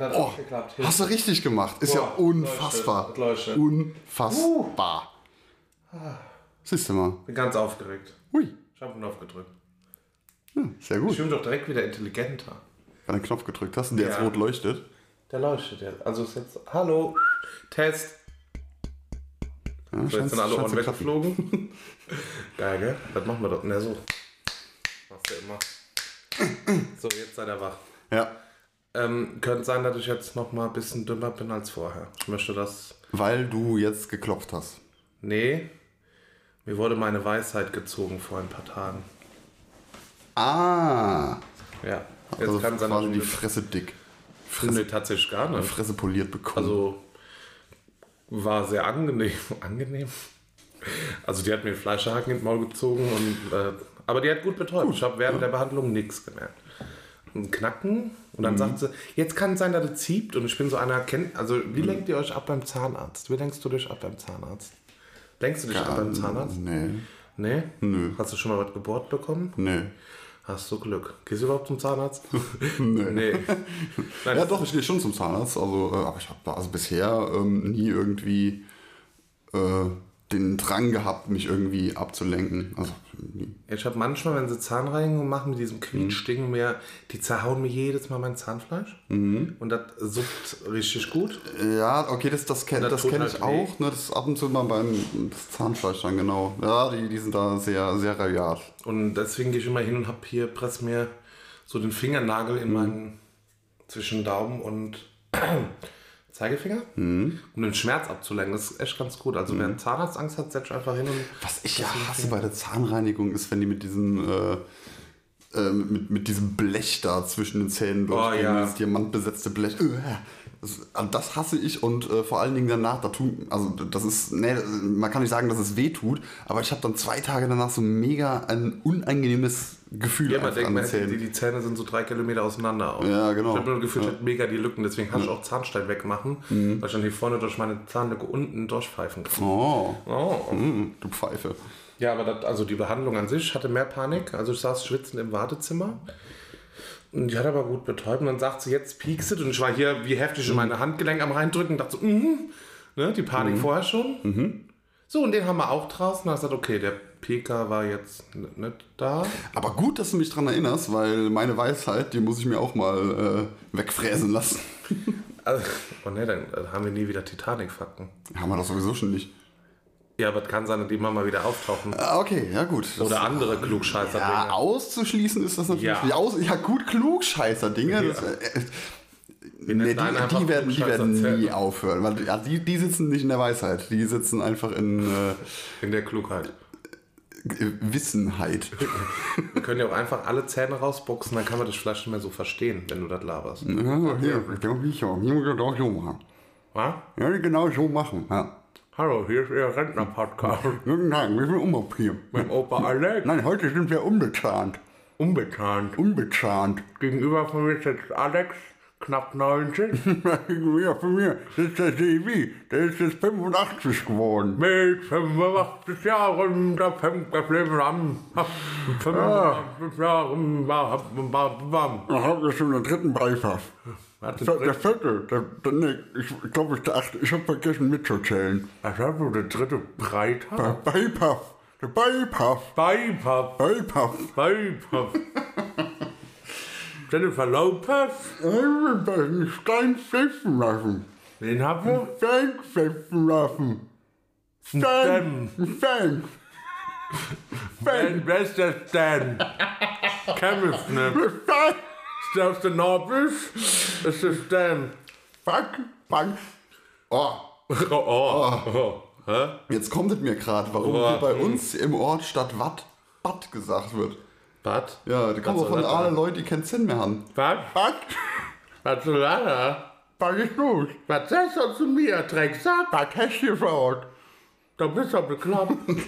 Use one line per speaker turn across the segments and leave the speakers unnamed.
hat das
Oh,
auch geklappt. Hier.
hast du richtig gemacht. Ist ja
Boah,
unfassbar.
leuchtet, leuchtet.
Unfassbar. Siehst du mal.
Bin ganz aufgeregt.
Ui.
Ich habe einen Knopf gedrückt.
Ja, sehr
Ich
gut.
bin doch direkt wieder intelligenter.
Wenn du einen Knopf gedrückt hast und der jetzt
Ja.
rot leuchtet.
Der leuchtet jetzt. Also ist jetzt. Hallo. Test.
Ja,
So, jetzt sind alle Ohren weggeflogen. Geil, gell? Das machen wir doch. Na so. Machst du immer. So, jetzt seid ihr wach.
Ja.
Ähm, könnte sein, dass ich jetzt noch mal ein bisschen dümmer bin als vorher. Ich möchte das.
Weil du jetzt geklopft hast.
Nee. Mir wurde meine Weisheit gezogen vor ein paar Tagen.
Ah.
Ja. Jetzt
Also
kann sein,
quasi die Fresse dick.
Nee, tatsächlich gar nicht.
Fresse poliert bekommen.
Also war sehr angenehm. Angenehm? Also die hat mir Fleischhaken in den Maul gezogen und äh, aber die hat gut betäubt. ich habe während der Behandlung nichts gemerkt. Ein Knacken und dann sagt sie, jetzt kann es sein, dass es zieht und ich bin so einer, kennt, also wie lenkt ihr euch ab beim Zahnarzt? Wie lenkst du dich ab beim Zahnarzt? Lenkst du dich ab beim Zahnarzt?
Nee.
Nee?
Nö.
Hast du schon mal was gebohrt bekommen?
Nee.
Hast du Glück. Gehst du überhaupt zum Zahnarzt? nee. nee. Nein,
Ja, doch, ich gehe schon zum Zahnarzt. Also, äh, aber ich habe also bisher ähm, nie irgendwie äh, den Drang gehabt, mich irgendwie abzulenken. Also.
Ich habe manchmal, wenn sie Zahnreinigung machen mit diesem Quietschding, mehr, die zerhauen mir jedes Mal mein Zahnfleisch. Und das suppt richtig gut.
Ja, okay, das, das kenne
Das
das
tut
kenn
halt
ich
weh.
auch. Ne, das ist ab und zu mal beim Zahnfleisch dann, genau. Ja, die, die sind da sehr, sehr rabiat.
Und deswegen gehe ich immer hin und habe hier, press mir so den Fingernagel in meinen, zwischen Daumen und Zeigefinger, um den Schmerz abzulenken. Das ist echt ganz gut. Also wer Zahnarztangst hat, setzt einfach hin und
Was ich ja hasse bei der Zahnreinigung ist, wenn die mit diesem, äh, äh, mit, mit diesem Blech da zwischen den Zähnen durchgehen,
ja.
dieses diamantbesetzte Blech. Äh, Das, also das hasse ich und äh, vor allen Dingen danach, da tun, also das ist, nee, man kann nicht sagen, dass es weh tut, aber ich habe dann zwei Tage danach so mega ein unangenehmes Gefühl
Ja, man denkt,
an
man hätte, die, die Zähne sind so drei Kilometer auseinander. Und
Ja, genau.
Ich habe nur das Gefühl, ich hätte mega die Lücken. Deswegen kann ich auch Zahnstein wegmachen,
Mhm.
weil ich dann hier vorne durch meine Zahnlücke unten durchpfeifen kann.
Oh,
Oh.
mm, du Pfeife.
Ja, aber das, also die Behandlung an sich hatte mehr Panik. Also ich saß schwitzend im Wartezimmer. Und die hat aber gut betäubt. Und dann sagt sie, jetzt piekst Und ich war hier wie heftig in meine Handgelenk am reindrücken und dachte so, mhm. ne, die Panik vorher schon. So, und den haben wir auch draußen. Da hat gesagt, okay, der PK war jetzt nicht da.
Aber gut, dass du mich dran erinnerst, weil meine Weisheit, die muss ich mir auch mal äh, wegfräsen lassen.
Also, oh ne, dann haben wir nie wieder Titanic-Fakten.
Haben wir das sowieso schon nicht.
Ja, aber es kann sein, dass die immer mal wieder auftauchen.
Ah, okay, ja gut. Das-
Oder andere Klugscheißer.
Ja, auszuschließen ist das natürlich.
Ja.
Aus, ja gut, Klugscheißer-Dinge. das,
Ja.
äh,
Wir
Nee,
nennen
die, die, werden, die werden nie aufhören. Weil, ja, die, die sitzen nicht in der Weisheit. Die sitzen einfach in äh,
In der Klugheit.
Wissenheit.
Wir können ja auch einfach alle Zähne rausboxen, dann kann man dich vielleicht nicht mehr so verstehen, wenn du das laberst.
Ja, hier, genau wie so. Hier muss ich das auch so machen.
Was?
Ja, genau so machen. Ja.
Hallo, hier ist Ihr Rentner-Podcast
Guten Tag, wir sind umoperiert.
mit Opa Alex.
Nein, heute sind wir unbezahnt.
Unbekannt.
Unbezahnt.
Gegenüber von mir sitzt Alex, knapp 90,
Ja, von mir sitzt der Sevi. Der ist jetzt 85 geworden.
mit 85 Jahren, da fängt das Leben an. Mit 85 Jahren, bam, bam, bam.
Ich habe schon den dritten Beifall. Der, der vierte, der, der, nee, ich glaube, ich, der achte, ich habe vergessen mitzuzählen.
Was hast du, der dritte Breiter?
Der Beipaff, der Beipaff,
Beipap,
Beipaff.
Beipap. Jennifer Lopez?
Einen Stein pfeifen lassen.
Wen haben wir?
Stein pfeifen lassen. Stein, Stein.
Wer, wer ist der Stan? Kenneth, ne?
Stein.
Ist der aus der Norbisch? Ist der Stan?
Fuck, fuck. Oh,
Oh, oh, oh. Hä?
jetzt kommt es mir gerade, warum
Oh,
hier bei
hm.
uns im Ort statt Watt, Bad gesagt wird.
Was?
Ja, da auch von allen? Leuten, die keinen Sinn mehr haben.
Was?
Was?
Was soll das?
Was ist los?
Was sagst du zu mir, Drecksack?
Was hast du gefragt?
Da bist du bekloppt.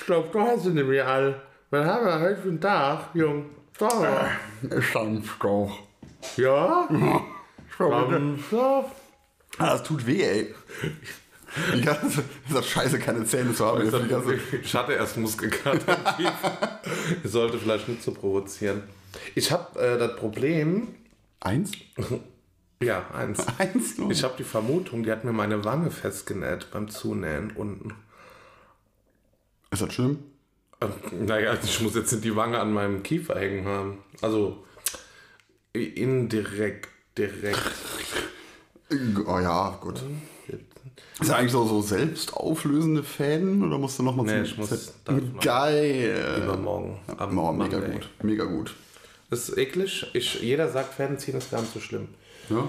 Ich glaub, du hast sie nicht mehr all. Was haben wir heute für einen Tag, Jung? So.
Samstag.
Ja? Samstag?
Ah, das tut weh, ey. Die ganze, ist das scheiße, keine Zähne zu haben. Jetzt die ganze,
Ich hatte erst Muskelkater. Ich sollte vielleicht nicht so provozieren. Ich habe äh, das Problem,
eins?
Ja, eins.
1-0.
Ich habe die Vermutung, die hat mir meine Wange festgenäht beim Zunähen unten.
Ist das schlimm?
Ähm, Naja, ich muss jetzt nicht die Wange an meinem Kiefer hängen haben. Also indirekt, direkt.
Oh ja, gut. Ist das eigentlich so, so selbstauflösende Fäden oder musst du nochmal
Nee, ich muss.
Geil.
Übermorgen. Am
Oh, mega
Monday.
gut. Mega gut.
Das ist eklig. Ich, jeder sagt, Fäden ziehen ist gar nicht so schlimm.
Ja.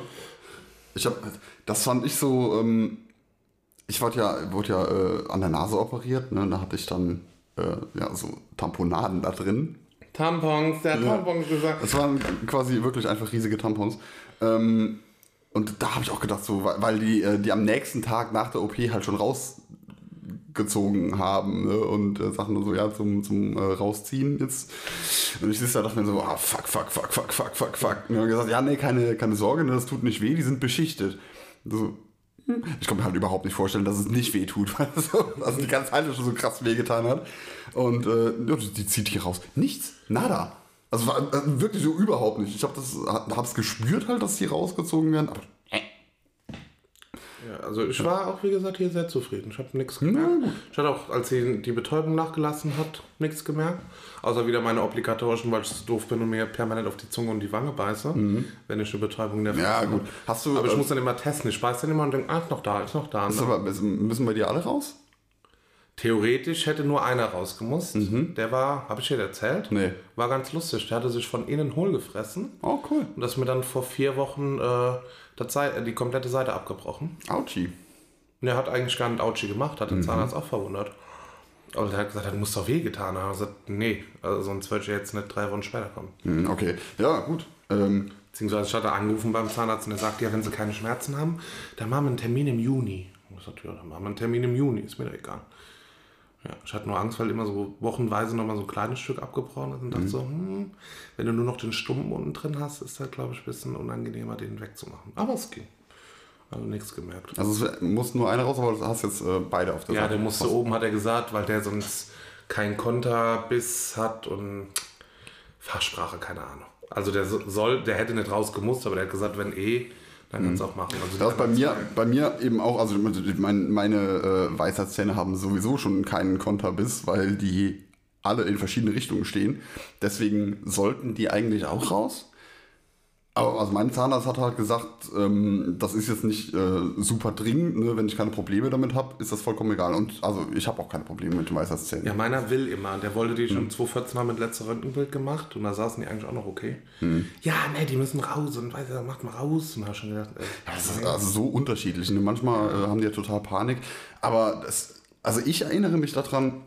Ich hab, das fand ich so, ähm, ich wurde ja, wurde ja äh, an der Nase operiert, ne? da hatte ich dann äh, ja, so Tamponaden da drin.
Tampons, der hat Tampons gesagt.
Das waren quasi wirklich einfach riesige Tampons. Ähm, und da habe ich auch gedacht, so, weil, die, äh, die am nächsten Tag nach der OP halt schon rausgezogen haben ne? und äh, Sachen so, ja, zum, zum äh, Rausziehen jetzt. Und ich sitze da dachte mir so, ah, fuck, fuck, fuck, fuck, fuck, fuck, fuck. Und dann gesagt, ja, nee, keine, keine Sorge, ne, das tut nicht weh, die sind beschichtet. So. Ich kann mir halt überhaupt nicht vorstellen, dass es nicht weh tut, weil es so, also die ganze Zeit schon so krass wehgetan hat. Und äh, die, zieht hier raus. Nichts, nada. Also war äh, wirklich so überhaupt nicht. Ich habe hab's gespürt halt, dass die rausgezogen werden, aber
Ja, also ich war auch, wie gesagt, hier sehr zufrieden. Ich habe nichts gemerkt. Ich hatte auch, als sie die Betäubung nachgelassen hat, nichts gemerkt. Außer wieder meine obligatorischen, weil ich so doof bin und mir permanent auf die Zunge und die Wange beiße, wenn ich eine Betäubung der
ja gut. Hast du,
Aber ich
äh,
muss dann immer testen. Ich beiße dann immer und denke, ah, ist noch da, ist noch da.
ist aber, müssen bei dir alle raus?
Theoretisch hätte nur einer rausgemusst. Der war, habe ich dir erzählt?
Nee.
War ganz lustig. Der hatte sich von innen hohl gefressen.
Oh, cool.
Und das mir dann vor vier Wochen äh, die komplette Seite abgebrochen.
Ouchie.
Und er hat eigentlich gar nicht Autschi gemacht, hat den
Mhm.
Zahnarzt auch verwundert. Aber der hat gesagt, das muss doch wehgetan haben. Er hat gesagt, nee, also sonst würde ich jetzt nicht drei Wochen später kommen.
Hm, Okay, ja, gut. Ähm,
Beziehungsweise ich hatte angerufen beim Zahnarzt und er sagt, ja, wenn sie keine Schmerzen haben, dann machen wir einen Termin im Juni. Und ich sagte, ja, dann machen wir einen Termin im Juni, ist mir doch egal. Ja, ich hatte nur Angst, weil immer so wochenweise nochmal so ein kleines Stück abgebrochen ist und
Mhm.
dachte so, hm, wenn du nur noch den Stumpen unten drin hast, ist das, glaube ich, ein bisschen unangenehmer, den wegzumachen. Aber es ging. Also nichts gemerkt.
also es muss nur einer raus, aber du hast jetzt äh, beide auf der
Ja,
Seite.
der musste oben, hat er gesagt, weil der sonst keinen Konterbiss hat und Fachsprache, keine Ahnung. Also der so- soll, der hätte nicht rausgemusst, aber der hat gesagt, wenn eh, dann kannst du auch machen. Also
Das bei mir, bei mir eben auch, also mein, meine äh, Weisheitszähne haben sowieso schon keinen Konterbiss, weil die alle in verschiedene Richtungen stehen. Deswegen sollten die eigentlich auch raus. Aber also mein Zahnarzt hat halt gesagt, ähm, das ist jetzt nicht äh, super dringend, ne? wenn ich keine Probleme damit habe, ist das vollkommen egal. Und also ich habe auch keine Probleme mit den Weisheitszähnen.
Ja, meiner will immer. Der wollte die schon 2014 haben mit letzter Röntgenbild gemacht und da saßen die eigentlich auch noch okay. Ja, nee, die müssen raus und weiß er, macht mal raus. Und da hab ich schon gedacht, äh,
Das ist also so unterschiedlich. Ne? Manchmal äh, haben die ja total Panik. Aber das, also ich erinnere mich daran,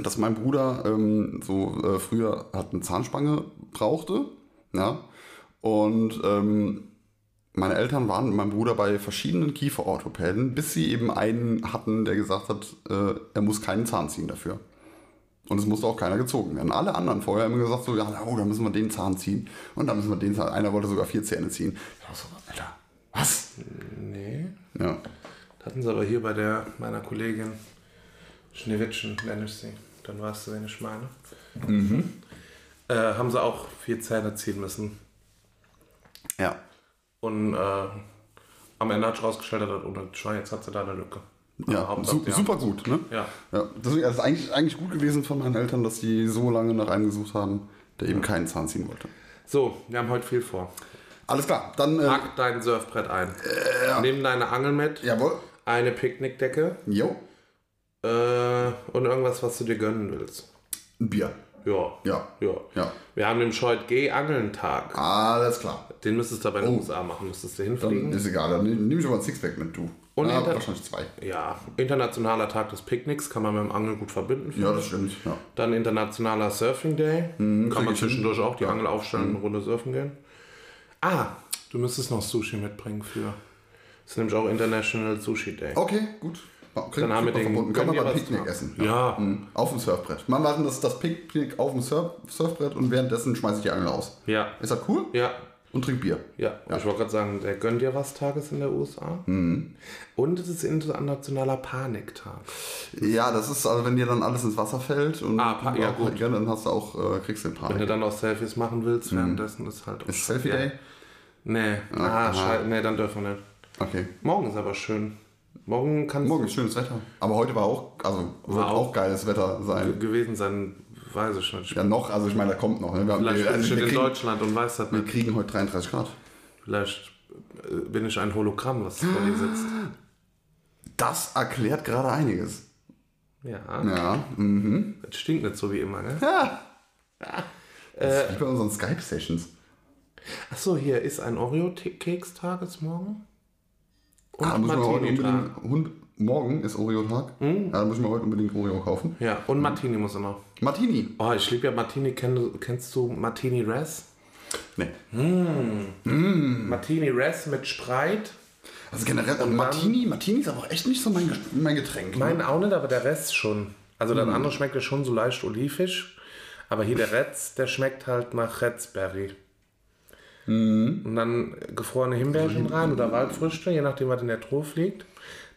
dass mein Bruder ähm, so äh, früher hat eine Zahnspange brauchte. Ja. Und ähm, meine Eltern waren mit meinem Bruder bei verschiedenen Kieferorthopäden, bis sie eben einen hatten, der gesagt hat, äh, er muss keinen Zahn ziehen dafür. Und es musste auch keiner gezogen werden. Alle anderen vorher haben gesagt, so, ja, oh, da müssen wir den Zahn ziehen. Und dann müssen wir den Zahn. Einer wollte sogar vier Zähne ziehen. Ich war so, Alter, was?
nee.
Ja.
Das hatten sie aber hier bei der meiner Kollegin Schneewittchen, nenne ich sie. Dann weißt du, wen ich meine. Äh, haben sie auch vier Zähne ziehen müssen.
Ja.
Und äh, am Ende hat sich rausgestellt, dass unter Schwein, jetzt hat sie da eine Lücke.
Ja, su super gut, ne?
Ja.
Ja, deswegen ist eigentlich, eigentlich gut gewesen von meinen Eltern, dass die so lange nach einem gesucht haben, der eben keinen Zahn ziehen wollte.
So, wir haben heute viel vor.
Alles klar, dann. Äh,
Pack dein Surfbrett ein. Nimm deine Angel mit,
jawohl.
eine Picknickdecke
Jo.
äh, und irgendwas, was du dir gönnen willst.
Ein Bier.
Ja.
Ja.
Ja.
Ja.
Wir haben den Scheut G-Angeln-Tag.
Alles klar.
Den müsstest du aber in den USA machen, müsstest du hinfliegen.
Dann ist egal, dann nehme ich aber ein Sixpack mit, du.
Und
ja,
hinter-
wahrscheinlich zwei.
Ja, internationaler Tag des Picknicks kann man mit dem Angeln gut verbinden.
Ja, das stimmt. Ja.
Dann internationaler Surfing Day. kann man zwischendurch auch die Angel aufstellen und eine Runde surfen gehen. Ah, du müsstest noch Sushi mitbringen für. Das ist nämlich auch International Sushi Day.
Okay, gut.
Dann haben wir
man
den-
verbunden. Kann man
gönn
beim Picknick essen.
Ja.
Mhm. Auf dem Surfbrett. Wir machen das, das Picknick auf dem Surf, Surfbrett und währenddessen schmeiße ich die Angel aus.
Ja.
Ist das cool?
Ja.
Und trink Bier.
Ja, ich wollte gerade sagen, der gönnt dir was Tages in der USA. Und es ist internationaler Paniktag.
Ja, das ist, also wenn dir dann alles ins Wasser fällt und
Ah, pa- ja, gut.
Ja, dann hast du auch, äh, kriegst du den
Wenn du
Panik.
dann auch Selfies machen willst, währenddessen ist halt.
Ist Selfie
ja.
Day?
Nee, ah, scheiße, nee, dann dürfen wir nicht.
Okay.
Morgen ist aber schön. Morgen kann es
Morgen ist schönes Wetter. Aber heute war auch, also wird auch,
auch-
geiles Wetter sein.
gewesen sein, weiß ich nicht.
Ja, noch, also ich meine, da kommt noch. Ne? Wir, haben-
Vielleicht
wir,
bin
also
ich
wir,
in
kriegen,
Deutschland und weiß das
wir
nicht.
kriegen heute 33 Grad.
Vielleicht äh, bin ich ein Hologramm, was vor dir sitzt.
Das erklärt gerade einiges.
Ja,
Ja. Mhm.
das stinkt nicht so wie immer, ne?
ja. Das ist wie bei unseren Skype-Sessions.
Achso, hier ist ein Oreo-Kekstag jetzt morgen. Und
Ah, da muss man heute unbedingt, Hund, morgen ist Oreo-Tag. Ja, da muss ich mir heute unbedingt Oreo kaufen.
Ja, und Martini muss er noch.
Martini.
Oh, ich liebe ja Martini. Kenn, kennst du Martini Res?
Nee.
Martini Res mit Spreit.
Also generell, und Martini, Martini ist aber auch echt nicht so mein, mein Getränk. ne?
Mein auch nicht, aber der Rest schon. Also
Hm.
das andere schmeckt ja schon so leicht olivisch. Aber hier der Retz, der schmeckt halt nach Retzberry.
Hm.
Und dann gefrorene Himbeerchen rein oder Waldfrüchte, je nachdem, was in der Truhe liegt.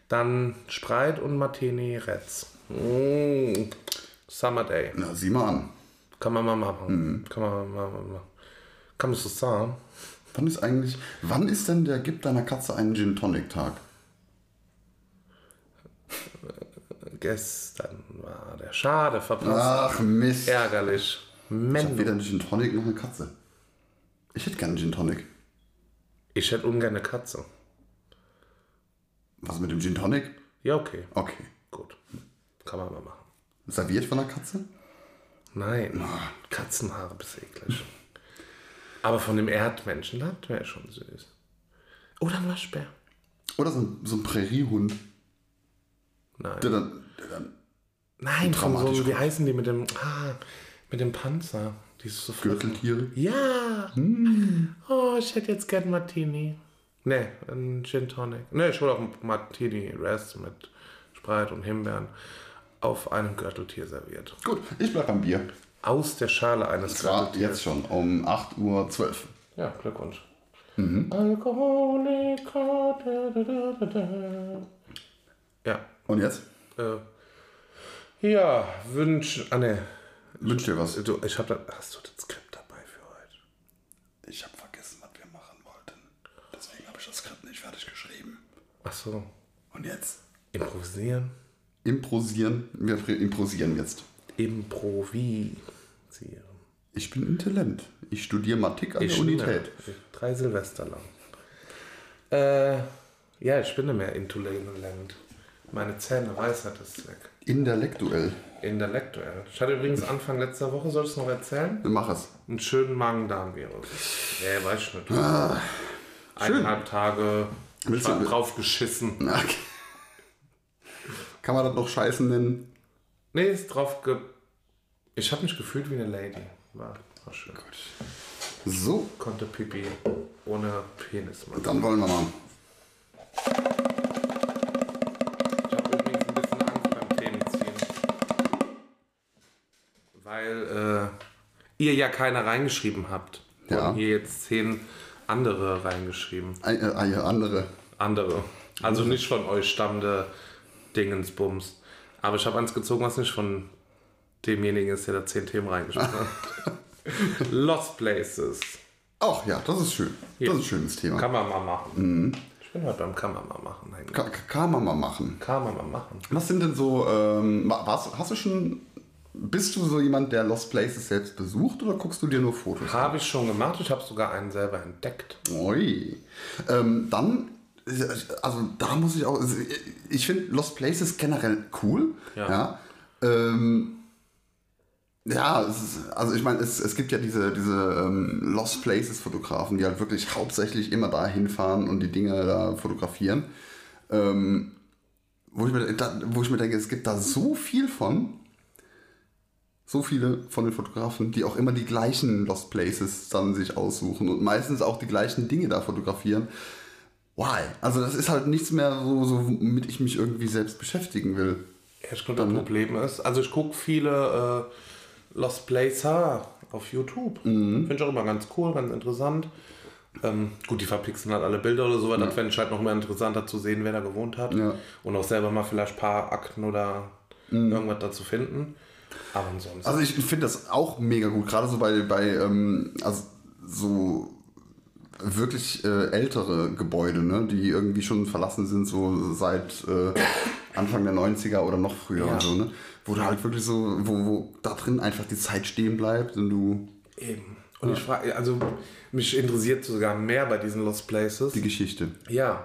Dann Spreit und Martini Retz. Mm. Summer Day.
Na, sieh mal an.
Kann man mal machen.
Hm.
Kann man mal machen. Kann man so sagen?
Wann ist eigentlich, wann ist denn der Gib deiner Katze einen Gin Tonic Tag?
Gestern war der Schade verpasst.
Ach Mist.
Ärgerlich.
Ich hab
Menno.
weder einen Gin Tonic noch eine Katze. Ich hätte gerne einen Gin Tonic.
Ich hätte ungern eine Katze.
Was mit dem Gin Tonic?
Ja, okay.
Okay.
Gut. Kann man mal machen.
Serviert von einer Katze?
Nein. Katzenhaare bis eklig. Aber von dem Erdmenschen, das wäre schon süß. Oder ein Waschbär.
Oder so ein, so ein Präriehund,
Nein.
der dann, der dann
Nein, von so, wie heißen die mit dem, ah, mit dem Panzer? Die ist so.
Gürteltiere.
Ja. Oh, ich hätte jetzt gern Martini. Nee, ein Gin Tonic. Nee, ich hole auch einen Martini Rest mit Spreit und Himbeeren auf einem Gürteltier serviert.
Gut, ich bleib beim Bier.
Aus der Schale eines
Es war
Gürteltiers.
jetzt schon um 8.12 Uhr.
Ja, Glückwunsch.
Mhm.
Alkoholiker. Da, da, da, da, da. Ja.
Und jetzt?
Äh, ja, wünsch. Ah, ne.
Wünsch dir was.
Du, ich hab da. Hast du das Skript dabei für heute?
Ich habe vergessen, was wir machen wollten. Deswegen habe ich das Skript nicht fertig geschrieben.
Ach so.
Und jetzt?
Improvisieren.
Improsieren. Wir improsieren jetzt.
Improvisieren.
Ich bin Intellent. Ich studiere Mathematik an
Ich
der. Unität.
Drei Silvester lang. Äh, ja, ich bin nicht mehr intellektuell. Meine Zähne, Weisheit ist weg.
Intellektuell.
Intellektuell. Ich hatte übrigens Anfang letzter Woche, soll ich es noch erzählen?
Mach es.
einen schönen Magen-Darm-Virus. Nee, weiß ich nicht.
Ah,
Eineinhalb Tage
Willst
war
du-
drauf geschissen.
Okay. Kann man das noch scheißen nennen?
Nee, ist drauf ge... Ich habe mich gefühlt wie eine Lady. War, war schön.
So,
Konnte Pipi ohne Penis machen.
dann wollen wir mal.
Ich habe übrigens ein bisschen Angst beim Themenziehen. Weil äh, ihr ja keine reingeschrieben habt.
Ja.
Und hier jetzt zehn andere reingeschrieben.
Ein, äh, andere.
Andere. Also nicht von euch stammende Dingensbums. Aber ich habe eins gezogen, was nicht von demjenigen ist, der da zehn Themen reingeschrieben hat. Lost Places.
Ach ja, das ist schön. Das ist ein schönes Thema.
Kann man mal machen. Ich bin heute beim Kann man mal machen.
Ka- kann man mal machen.
Kann man mal machen.
Was sind denn so, ähm, wa- warst, hast du schon, bist du so jemand, der Lost Places selbst besucht oder guckst du dir nur Fotos?
Habe ich schon gemacht. Ich habe sogar einen selber entdeckt.
Ui. Ähm, dann, also da muss ich auch, also ich finde Lost Places generell cool.
Ja.
Ja. Ähm, ja, ist, also ich meine, es, es gibt ja diese, diese ähm, Lost Places Fotografen, die halt wirklich hauptsächlich immer da hinfahren und die Dinge da fotografieren. Ähm, wo, ich mir, da, wo ich mir denke, es gibt da so viel von. So viele von den Fotografen, die auch immer die gleichen Lost Places dann sich aussuchen und meistens auch die gleichen Dinge da fotografieren. Why? Also das ist halt nichts mehr, so, so womit ich mich irgendwie selbst beschäftigen will.
Ja, ich glaube, das Problem ist, also ich gucke viele äh, Lost Placer auf YouTube.
Mhm.
Finde ich auch immer ganz cool, ganz interessant. Ähm, gut, die verpixeln halt alle Bilder oder so, aber das fände ich halt noch mehr interessanter zu sehen, wer da gewohnt hat.
Ja.
Und auch selber mal vielleicht ein paar Akten oder irgendwas dazu finden. Aber ansonsten.
Mhm. Also ich finde das auch mega gut, gerade so bei, bei ähm, also so wirklich äh, ältere Gebäude, ne, die irgendwie schon verlassen sind, so seit äh, Anfang der 90er oder noch früher
Ja.
und so, ne? Wo du halt wirklich so, wo, wo da drin einfach die Zeit stehen bleibt und du
Eben. Und ich frage, also mich interessiert sogar mehr bei diesen Lost Places.
die Geschichte.
Ja.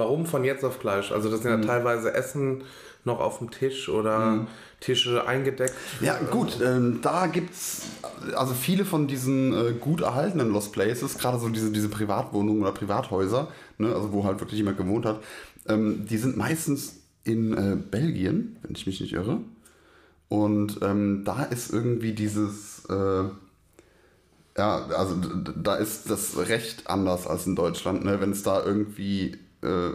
Warum von jetzt auf gleich? Also das sind ja teilweise Essen noch auf dem Tisch oder Tische eingedeckt.
Ja, gut, ähm, da gibt's also viele von diesen äh, gut erhaltenen Lost Places, gerade so diese, diese Privatwohnungen oder Privathäuser, ne, also wo halt wirklich jemand gewohnt hat, ähm, die sind meistens in äh, Belgien, wenn ich mich nicht irre. Und ähm, da ist irgendwie dieses, äh, ja, also da ist das Recht anders als in Deutschland, ne? wenn es da irgendwie äh,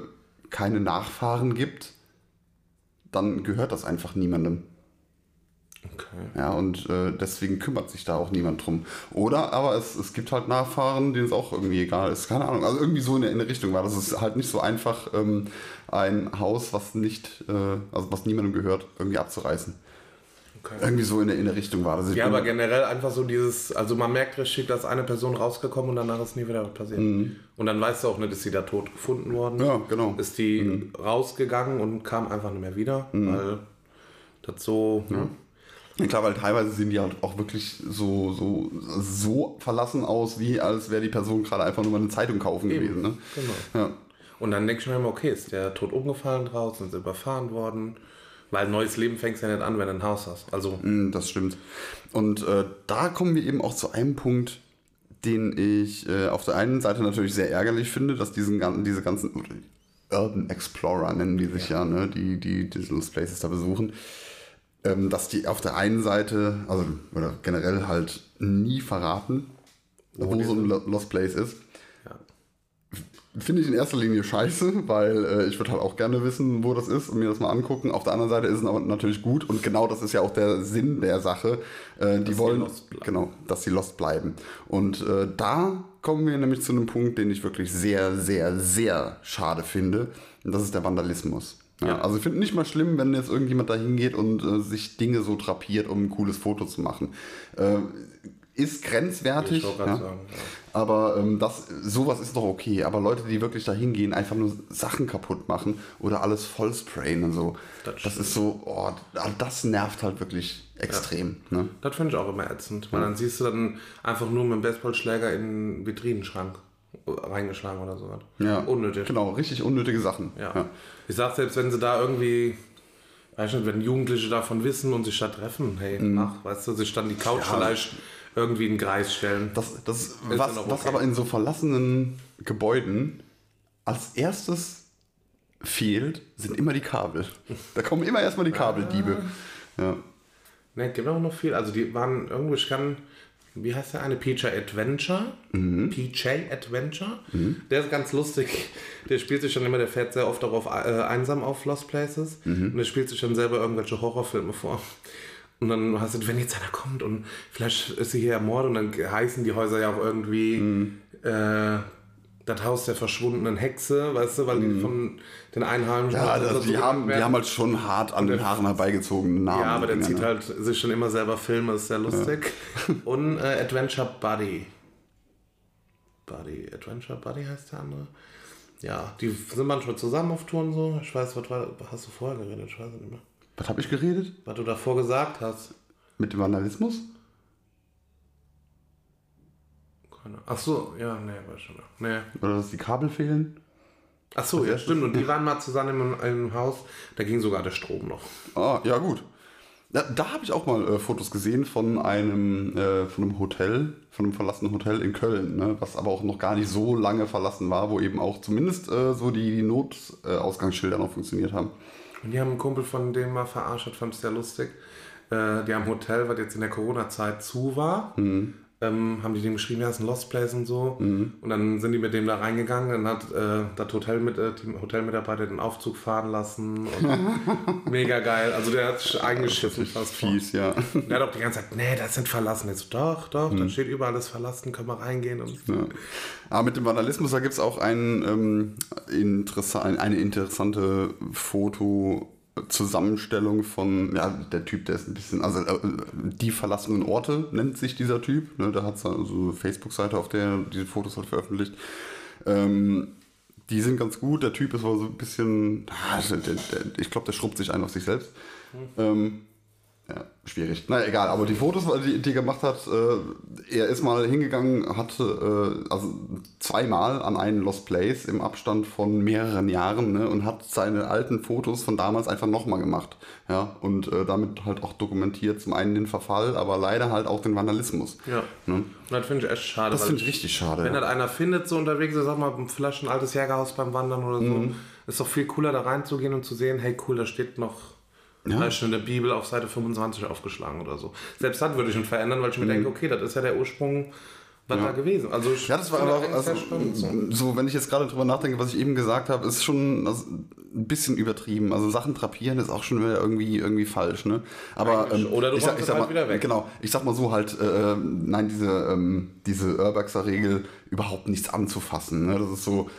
keine Nachfahren gibt, dann gehört das einfach niemandem.
Okay.
Ja, und äh, deswegen kümmert sich da auch niemand drum. Oder aber es, es gibt halt Nachfahren, denen es auch irgendwie egal ist. Keine Ahnung. Also irgendwie so in der, in der Richtung war das. ist halt nicht so einfach, ähm, ein Haus, was nicht, äh, also was niemandem gehört, irgendwie abzureißen.
Okay.
Irgendwie so in der, in der Richtung war das. Ich
Ja, aber generell einfach so dieses, also man merkt richtig, dass eine Person rausgekommen und danach ist nie wieder was passiert. Und dann weißt du auch nicht, ist sie da tot gefunden worden.
ja, genau.
Ist die rausgegangen und kam einfach nicht mehr wieder, weil das so.
Ja, klar, weil teilweise sehen die halt auch wirklich so, so, so verlassen aus, wie als wäre die Person gerade einfach nur mal eine Zeitung kaufen gewesen. Ne?
Genau.
Ja.
Und dann denke ich mir immer, okay, ist der tot umgefallen draußen, ist überfahren worden. Weil neues Leben fängst ja nicht an, wenn du ein Haus hast. Also,
Mm, Das stimmt. Und äh, da kommen wir eben auch zu einem Punkt, den ich äh, auf der einen Seite natürlich sehr ärgerlich finde, dass diesen ganzen, diese ganzen Urban Explorer nennen die sich ja, ne, die, die diese Lost Places da besuchen, ähm, dass die auf der einen Seite, also oder generell halt nie verraten, wo so ein Lo- Lost Place ist. Finde ich in erster Linie scheiße, weil äh, ich würde halt auch gerne wissen, wo das ist und mir das mal angucken. Auf der anderen Seite ist es aber natürlich gut und genau das ist ja auch der Sinn der Sache. Äh, die wollen, genau, dass sie lost bleiben. Und äh, da kommen wir nämlich zu einem Punkt, den ich wirklich sehr, sehr, sehr schade finde. Und das ist der Vandalismus. Ja,
Ja.
Also ich finde nicht mal schlimm, wenn jetzt irgendjemand da hingeht und äh, sich Dinge so drapiert, um ein cooles Foto zu machen. Äh, ist grenzwertig. Ja.
sagen. Ja.
Aber ähm, das, sowas ist doch okay. Aber Leute, die wirklich da hingehen, einfach nur Sachen kaputt machen oder alles vollsprayen und so,
Das
das, ist so, oh, das nervt halt wirklich extrem. Ne?
Das finde ich auch immer ätzend, weil dann siehst du dann einfach nur mit dem Baseballschläger in den Vitrinenschrank reingeschlagen oder so.
Ja,
Unnötig.
Genau, richtig unnötige Sachen.
Ja. Ich sag selbst, wenn sie da irgendwie, weiß nicht, wenn Jugendliche davon wissen und sich da treffen, hey, mach, weißt du, sich dann die Couch
Mhm. Ja.
vielleicht irgendwie in den Kreis stellen.
Das, das,
dann
was, was
okay.
aber in so verlassenen Gebäuden als erstes fehlt, sind immer die Kabel. Da kommen immer erstmal die Kabeldiebe. Ja.
Ne, gibt auch noch viel. Also die waren irgendwo, ich kann, wie heißt der eine? PJ Adventure.
Mhm.
PJ Adventure. Der ist ganz lustig. Der spielt sich schon immer, der fährt sehr oft darauf äh, einsam auf Lost Places.
Mhm.
Und der spielt sich dann selber irgendwelche Horrorfilme vor. Und dann hast du, wenn jetzt einer kommt und vielleicht ist sie hier ermordet und dann heißen die Häuser ja auch irgendwie
Mhm.
äh, das Haus der verschwundenen Hexe, weißt du, weil die von den Einheimischen
Ja, das, die, haben, die haben halt schon hart an den Haaren herbeigezogene Namen.
Ja, aber der zieht
ne?
halt sich schon immer selber Filme, ist sehr lustig. Und äh, Adventure Buddy. Buddy, Adventure Buddy heißt der andere. Ja, die sind manchmal zusammen auf Touren so. Ich weiß, was war, hast du vorher geredet? Ich weiß es nicht mehr.
Was habe ich geredet?
Was du davor gesagt hast.
Mit dem Vandalismus?
Keine Ach so, ja, nee, weiß schon. Nee.
Oder dass die Kabel fehlen?
Ach so, ja, stimmt. Und die waren mal zusammen in einem Haus. Da ging sogar der Strom noch.
Ah, ja, gut. Da, da habe ich auch mal äh, Fotos gesehen von einem, äh, von einem Hotel, von einem verlassenen Hotel in Köln, ne, was aber auch noch gar nicht so lange verlassen war, wo eben auch zumindest äh, so die Notausgangsschilder Ausgangsschilder noch funktioniert haben.
Und die haben einen Kumpel von dem mal verarscht, fand es sehr lustig. Äh, die haben ein Hotel, was jetzt in der Corona-Zeit zu war. Ähm, haben die dem geschrieben, ja, ist ein Lost Place und so. Und dann sind die mit dem da reingegangen. Dann hat äh, das Hotel mit, äh, Hotelmitarbeiter den Aufzug fahren lassen. Und mega geil. Also der hat sich eingeschiffen fast.
Fies, ja.
Der hat auch die ganze Zeit, nee, das sind verlassen. Jetzt so, doch, doch, da steht überall alles verlassen, können wir reingehen. Und
ja. Aber mit dem Vandalismus, da gibt es auch ein, ähm, interessa eine interessante Foto- Zusammenstellung von, ja, der Typ, der ist ein bisschen, also äh, die verlassenen Orte nennt sich dieser Typ. Ne? Da hat es also eine Facebook-Seite, auf der diese Fotos halt veröffentlicht. Ähm, die sind ganz gut. Der Typ ist aber so ein bisschen, ah, der, der, ich glaube, der schrubbt sich ein auf sich selbst. Ähm, ja, schwierig. Na egal, aber die Fotos, die, die er gemacht hat, äh, er ist mal hingegangen, hat äh, also zweimal an einen Lost Place im Abstand von mehreren Jahren ne, und hat seine alten Fotos von damals einfach nochmal gemacht. Ja, und äh, damit halt auch dokumentiert zum einen den Verfall, aber leider halt auch den Vandalismus.
Ja.
Ne?
Und das finde ich echt schade.
Das finde ich richtig schade.
Wenn
ja.
das einer findet, so unterwegs sag mal, vielleicht ein altes Jägerhaus beim Wandern oder so,
Mhm.
ist doch viel cooler da reinzugehen und zu sehen, hey cool, da steht noch
Ja.
ist schon in der Bibel auf Seite 25 aufgeschlagen oder so. Selbst das würde ich schon verändern, weil ich mir denke, okay, das ist ja der Ursprung, was da gewesen. Also
Mhm. Ja, das war aber auch, also,
so.
wenn ich jetzt gerade drüber nachdenke, was ich eben gesagt habe, ist schon also, ein bisschen übertrieben. Also Sachen drapieren ist auch schon wieder irgendwie, irgendwie falsch, ne? Aber ähm,
Oder du
ich sag, ich sag
halt
mal,
wieder weg.
genau, ich sag mal so halt, äh, nein, diese, ähm, diese Urbexer Regel überhaupt nichts anzufassen, ne? Das ist so,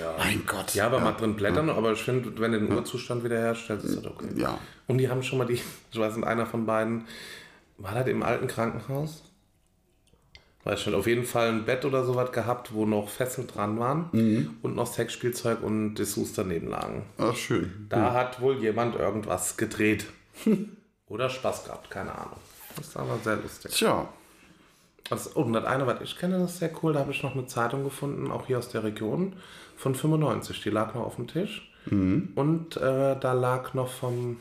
Ja.
mein Gott.
Ja, aber mal drin blättern, aber ich finde, wenn du den Urzustand wiederherstellst, ist das okay.
Ja.
Und die haben schon mal die, ich weiß nicht, einer von beiden, war das im alten Krankenhaus? Weiß schon, auf jeden Fall ein Bett oder sowas gehabt, wo noch Fesseln dran waren
Mhm.
und noch Sexspielzeug und Dessous daneben lagen.
Ach, schön.
Da hat wohl jemand irgendwas gedreht. Oder Spaß gehabt, keine Ahnung. Das ist aber sehr lustig.
Tja.
Also, oh, und das eine, was ich kenne, das ist sehr cool. Da habe ich noch eine Zeitung gefunden, auch hier aus der Region, von 95. Die lag noch auf dem Tisch. Und äh, da lag noch vom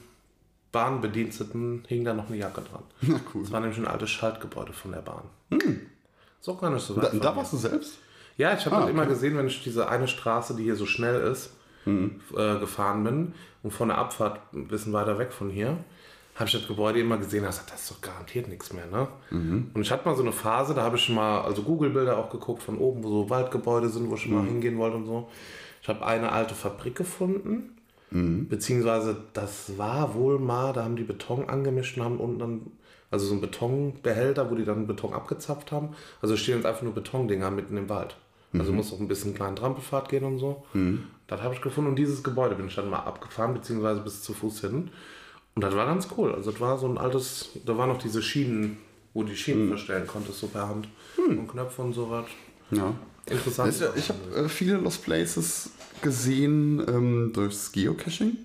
Bahnbediensteten, hing da noch eine Jacke dran.
Na cool.
Das war nämlich ein altes Schaltgebäude von der Bahn. So gar nicht so weit.
Da, da warst du selbst?
Ja, ich habe
Ah,
immer
okay.
gesehen, wenn ich diese eine Straße, die hier so schnell ist,
Mhm.
äh, gefahren bin und von der Abfahrt ein bisschen weiter weg von hier, habe ich das Gebäude immer gesehen und gesagt, das ist doch garantiert nichts mehr. Ne?
Mhm.
Und ich hatte mal so eine Phase, da habe ich schon mal, also Google-Bilder auch geguckt von oben, wo so Waldgebäude sind, wo ich schon
Mhm.
mal hingehen wollte und so. Ich habe eine alte Fabrik gefunden,
Mhm.
beziehungsweise das war wohl mal, da haben die Beton angemischt und haben unten dann, also so ein Betonbehälter, wo die dann Beton abgezapft haben. Also es stehen jetzt einfach nur Betondinger mitten im Wald. Also muss auch ein bisschen kleinen Trampelfahrt gehen und so. Das habe ich gefunden und dieses Gebäude bin ich dann mal abgefahren, beziehungsweise bis zu Fuß hin. Und das war ganz cool. Also das war so ein altes, da waren noch diese Schienen, wo du die Schienen verstellen konntest, so per Hand. Und Knöpfe und so was.
Ja.
Interessant.
Ja, ich habe äh, viele Lost Places gesehen ähm, durchs Geocaching.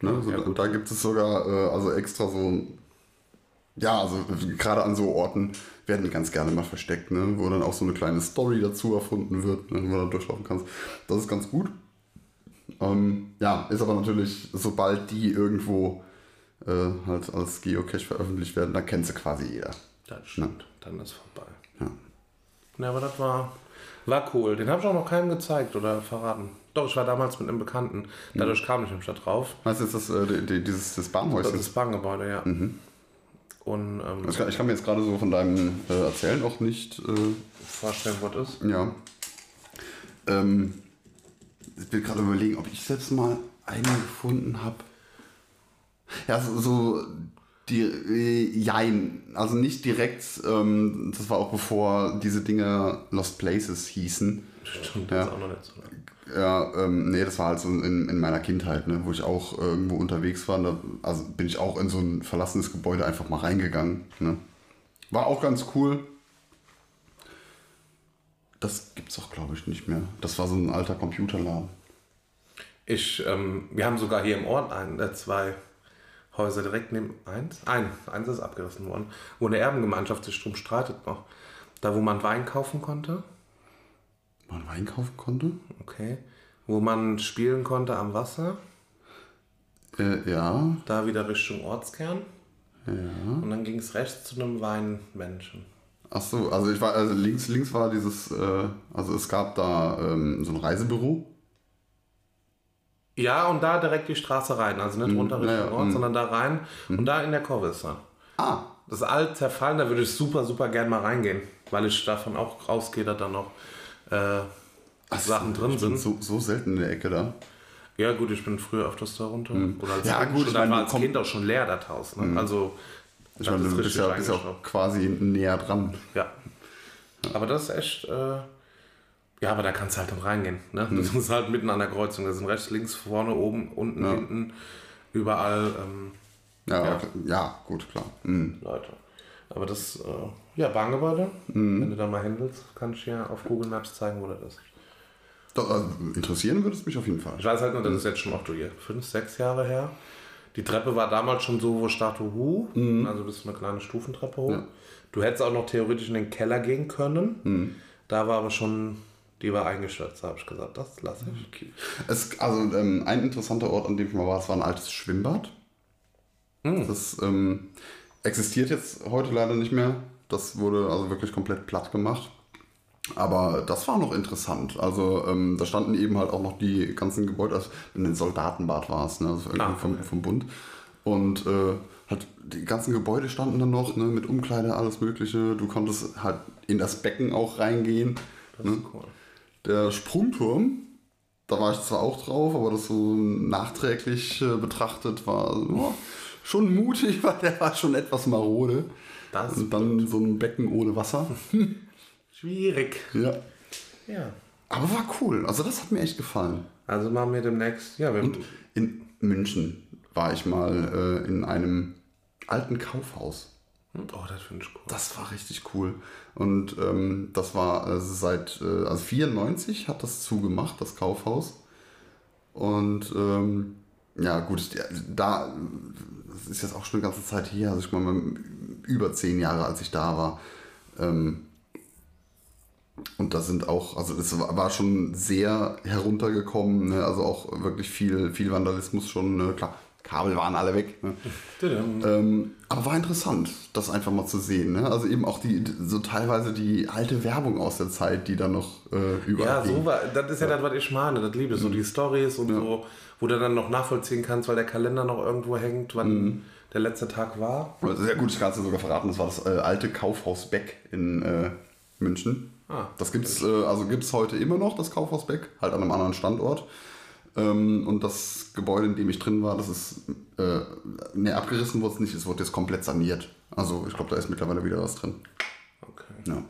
Ne?
Ja,
so,
ja,
und da gibt es sogar äh, also extra so, ja, also gerade an so Orten werden die ganz gerne mal versteckt, ne? wo dann auch so eine kleine Story dazu erfunden wird, ne? wo du da durchlaufen kannst. Das ist ganz gut. Ähm, ja, ist aber natürlich, sobald die irgendwo äh, halt als Geocache veröffentlicht werden, dann kennt sie quasi jeder.
Das stimmt. Dann ist vorbei.
Ja.
Ja, aber das war, war cool. Den habe ich auch noch keinem gezeigt oder verraten. Doch, ich war damals mit einem Bekannten. Dadurch kam ich nämlich da drauf.
Weißt du, jetzt das, äh, die, die, dieses das
Das
Bahnhäuschen?
ist das Bahngebäude, ja. Und ähm,
Ich kann, ich kann mir jetzt gerade so von deinem äh, Erzählen auch nicht, äh,
vorstellen, was ist.
ja. Ähm, ich will gerade überlegen, ob ich selbst mal einen gefunden habe. Ja, so, so die äh, Jein, also nicht direkt, ähm, das war auch bevor diese Dinge Lost Places hießen.
Stimmt,
Ja.
das ist auch noch nicht so lang.
Ja, ähm, nee, das war halt so in, in meiner Kindheit, ne, wo ich auch irgendwo unterwegs war. Da, also bin ich auch in so ein verlassenes Gebäude einfach mal reingegangen. Ne. War auch ganz cool. Das gibt's auch, glaube ich, nicht mehr. Das war so ein alter Computerladen.
Ich, ähm, wir haben sogar hier im Ort ein, äh, zwei Häuser direkt neben eins. Ein, eins ist abgerissen worden, wo eine Erbengemeinschaft sich drum streitet noch. Da, wo man Wein kaufen konnte,
Wo man Wein kaufen konnte?
okay. Wo man spielen konnte am Wasser,
Äh, ja,
da wieder Richtung Ortskern.
ja.
Und dann ging es rechts zu einem Weinmenschen.
Ach so, also ich war, also links, links war dieses, äh, also es gab da ähm, so ein Reisebüro.
Ja, und da direkt die Straße rein. Also nicht runter Richtung Ort,
mm.
sondern da rein. Und da in der Kurve ist er.
Ah,
Das ist alt zerfallen, da würde ich super, super gern mal reingehen. Weil ich davon auch rausgehe, dass da noch äh, Sachen drin sind.
so, so selten in der Ecke da.
Ja, gut, ich bin früher öfters da runter. Oder als.
Ja,
Kind
gut, ich
Dann
meine,
war als Kind auch schon leer, das Haus. Ne? Also,
Ich
das
meine, du bist ja, bist auch quasi näher dran.
Ja. Aber das ist echt. Äh, ja, aber da kannst du halt dann reingehen. Ne? Das ist halt mitten an der Kreuzung. Das sind rechts, links, vorne, oben, unten, hinten. überall ähm,
Ja,
Ja.
ja. ja gut, klar. Mhm.
Leute. Aber das, äh, ja, Bahngebäude, wenn du da mal hin willst, kann ich dir auf Google Maps zeigen, wo das ist.
Doch, also, interessieren würde es mich auf jeden Fall.
Ich weiß halt nur, das ist jetzt schon auch hier fünf, sechs Jahre her. Die Treppe war damals schon so, wo Statue Hu, also bist du eine kleine Stufentreppe hoch.
Ja.
Du hättest auch noch theoretisch in den Keller gehen können. Da war aber schon, die war eingestürzt, da habe ich gesagt, das lasse ich.
Es, also ähm, ein interessanter Ort, an dem ich mal war, das war ein altes Schwimmbad. Das ähm, existiert jetzt heute leider nicht mehr. Das wurde also wirklich komplett platt gemacht. Aber das war noch interessant. Also ähm, da standen eben halt auch noch die ganzen Gebäude, also in den Soldatenbad war es, ne? also irgendwie
Ah,
vom,
okay.
vom Bund. Und äh, halt die ganzen Gebäude standen dann noch, ne? mit Umkleide, alles mögliche. Du konntest halt in das Becken auch reingehen.
Das
Ne?
ist cool.
Der Sprungturm, da war ich zwar auch drauf, aber das so nachträglich äh, betrachtet war ja, schon mutig, weil der war schon etwas marode.
Das
Und dann so ein Becken ohne Wasser.
schwierig.
ja.
Ja.
Aber war cool. Also das hat mir echt gefallen.
Also machen wir demnächst, ja, wir,
In München war ich mal äh, in einem alten Kaufhaus.
Oh, das finde ich cool.
Das war richtig cool. Und ähm, das war äh, seit, äh, also 94 hat das zugemacht, das Kaufhaus. Und ähm, ja, gut, ja, da, das ist jetzt auch schon eine ganze Zeit her, also ich meine, über zehn Jahre, als ich da war. Ähm, und da sind auch, also es war war schon sehr heruntergekommen, ne? also auch wirklich viel, viel Vandalismus schon, ne? klar, Kabel waren alle weg. Ne? Ähm, aber war interessant, das einfach mal zu sehen. Ne? Also eben auch die, so teilweise die alte Werbung aus der Zeit, die da noch äh, überall
Ja, so war, das ist ja, das, was ich meine, das liebe ich, so die Stories und so, wo du dann noch nachvollziehen kannst, weil der Kalender noch irgendwo hängt, wann der letzte Tag war.
Sehr gut, ich kann es dir sogar verraten, das war das äh, alte Kaufhaus Beck in äh, München.
Ah,
das gibt's, äh, also gibt's heute immer noch, das Kaufhaus Beck, halt an einem anderen Standort. Ähm, und das Gebäude, in dem ich drin war, das ist, äh, ne, abgerissen wurde es nicht, es wurde jetzt komplett saniert. Also ich glaube, da ist mittlerweile wieder was drin.
Okay.
Ja.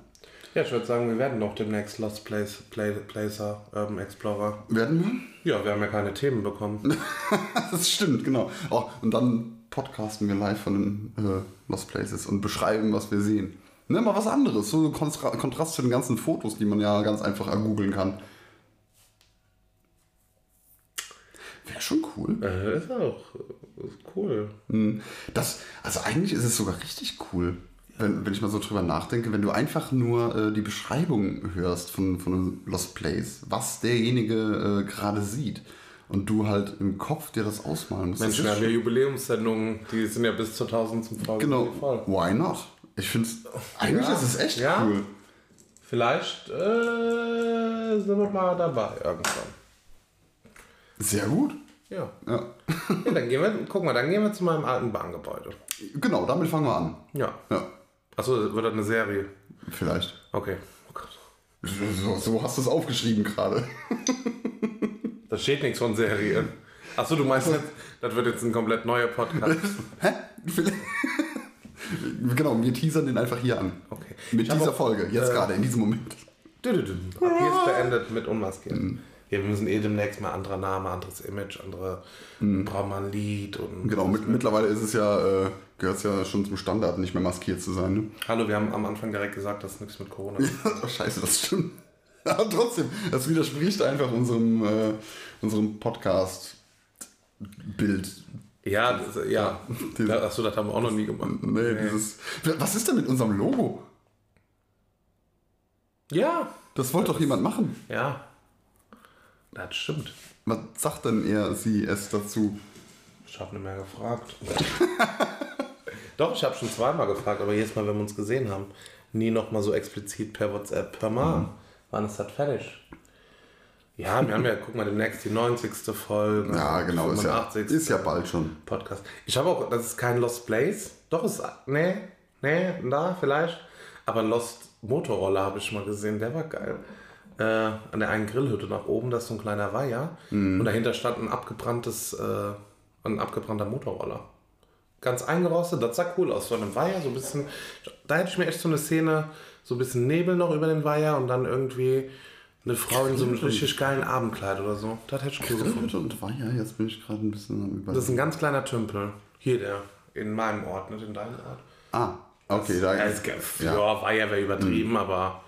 Ja, ich würde sagen, wir werden noch demnächst Lost Place, Play, Placer, Urban Explorer.
Werden wir?
Ja, wir haben ja keine Themen bekommen.
Das stimmt, genau. Oh, und dann podcasten wir live von den äh, Lost Places und beschreiben, was wir sehen. Ne, mal was anderes, so ein Kontra Kontrast zu den ganzen Fotos, die man ja ganz einfach googeln kann. Wäre schon cool.
äh, ist auch ist cool.
Hm. Das, also eigentlich ist es sogar richtig cool, wenn, wenn ich mal so drüber nachdenke, wenn du einfach nur äh, die Beschreibung hörst von, von Lost Place, was derjenige äh, gerade sieht. Und du halt im Kopf dir das ausmalen musst.
Mensch, wir haben ja Jubiläumssendungen, die sind ja bis zur 1000 zum Folge
Genau.
voll.
Why not? Ich finde es. Eigentlich
Ja.
ist es echt
Ja.
cool.
Vielleicht äh, sind wir mal dabei irgendwann.
Sehr gut.
Ja.
Ja.
ja. Dann gehen wir, guck mal, dann gehen wir zu meinem alten Bahngebäude.
Genau, damit fangen wir an.
Ja.
Ja,
Achso, wird das eine Serie?
vielleicht.
Okay. Oh Gott.
So, so hast du es aufgeschrieben gerade.
Da steht nichts von Serie. Achso, du meinst jetzt, das wird jetzt ein komplett neuer Podcast.
Hä? Vielleicht- genau, wir teasern den einfach hier an.
Okay.
Mit
Ich
dieser
auch,
Folge, jetzt
äh,
gerade, in diesem Moment.
Ab hier ist beendet mit Unmaskiert. Ja, wir müssen eh demnächst mal anderer Name, anderes Image, andere brauchen wir ein Lied und.
Genau, mit, mittlerweile ist es ja, äh, gehört es ja schon zum Standard, nicht mehr maskiert zu sein. Ne?
Hallo, wir haben am Anfang direkt gesagt, dass nichts mit Corona ist.
Oh, scheiße, das stimmt. Aber trotzdem, das widerspricht einfach unserem, äh, unserem Podcast-Bild.
Ja, das, ja.
Diese-
Achso, das haben wir auch noch nie gemacht.
Nee, dieses. Was ist denn mit unserem Logo?
Ja,
Das wollte doch jemand machen.
ja. Das stimmt.
Was sagt denn er, sie, es dazu?
Ich habe nicht mehr gefragt. Doch, ich habe schon zweimal gefragt, aber jedes Mal, wenn wir uns gesehen haben, nie nochmal so explizit per WhatsApp, per Mal. Wann ist das fertig? Ja, wir haben ja, guck mal, demnächst die 90. Folge.
Ja, genau, ist ja,
85.
ist ja bald schon.
Podcast. Ich habe auch, das ist kein Lost Place. Doch, ist, nee, nee, da vielleicht. Aber Lost Motorroller habe ich mal gesehen, der war geil. Äh, an der einen Grillhütte nach oben, da ist so ein kleiner Weiher. Und dahinter stand ein abgebranntes, äh, ein abgebrannter Motorroller. Ganz eingerostet, das sah cool aus. So einem Weiher, so ein bisschen, da hätte ich mir echt so eine Szene, so ein bisschen Nebel noch über den Weiher und dann irgendwie Eine Frau in so einem richtig geilen Abendkleid oder so. Das hätte ich cool gefunden.
Grillhütte und Weiher, jetzt bin ich gerade ein bisschen am
Das ist ein ganz kleiner Tümpel. Hier der. In meinem Ort, nicht in deinem Ort.
Ah, okay, da
Ja, es, ja. ja wäre übertrieben, aber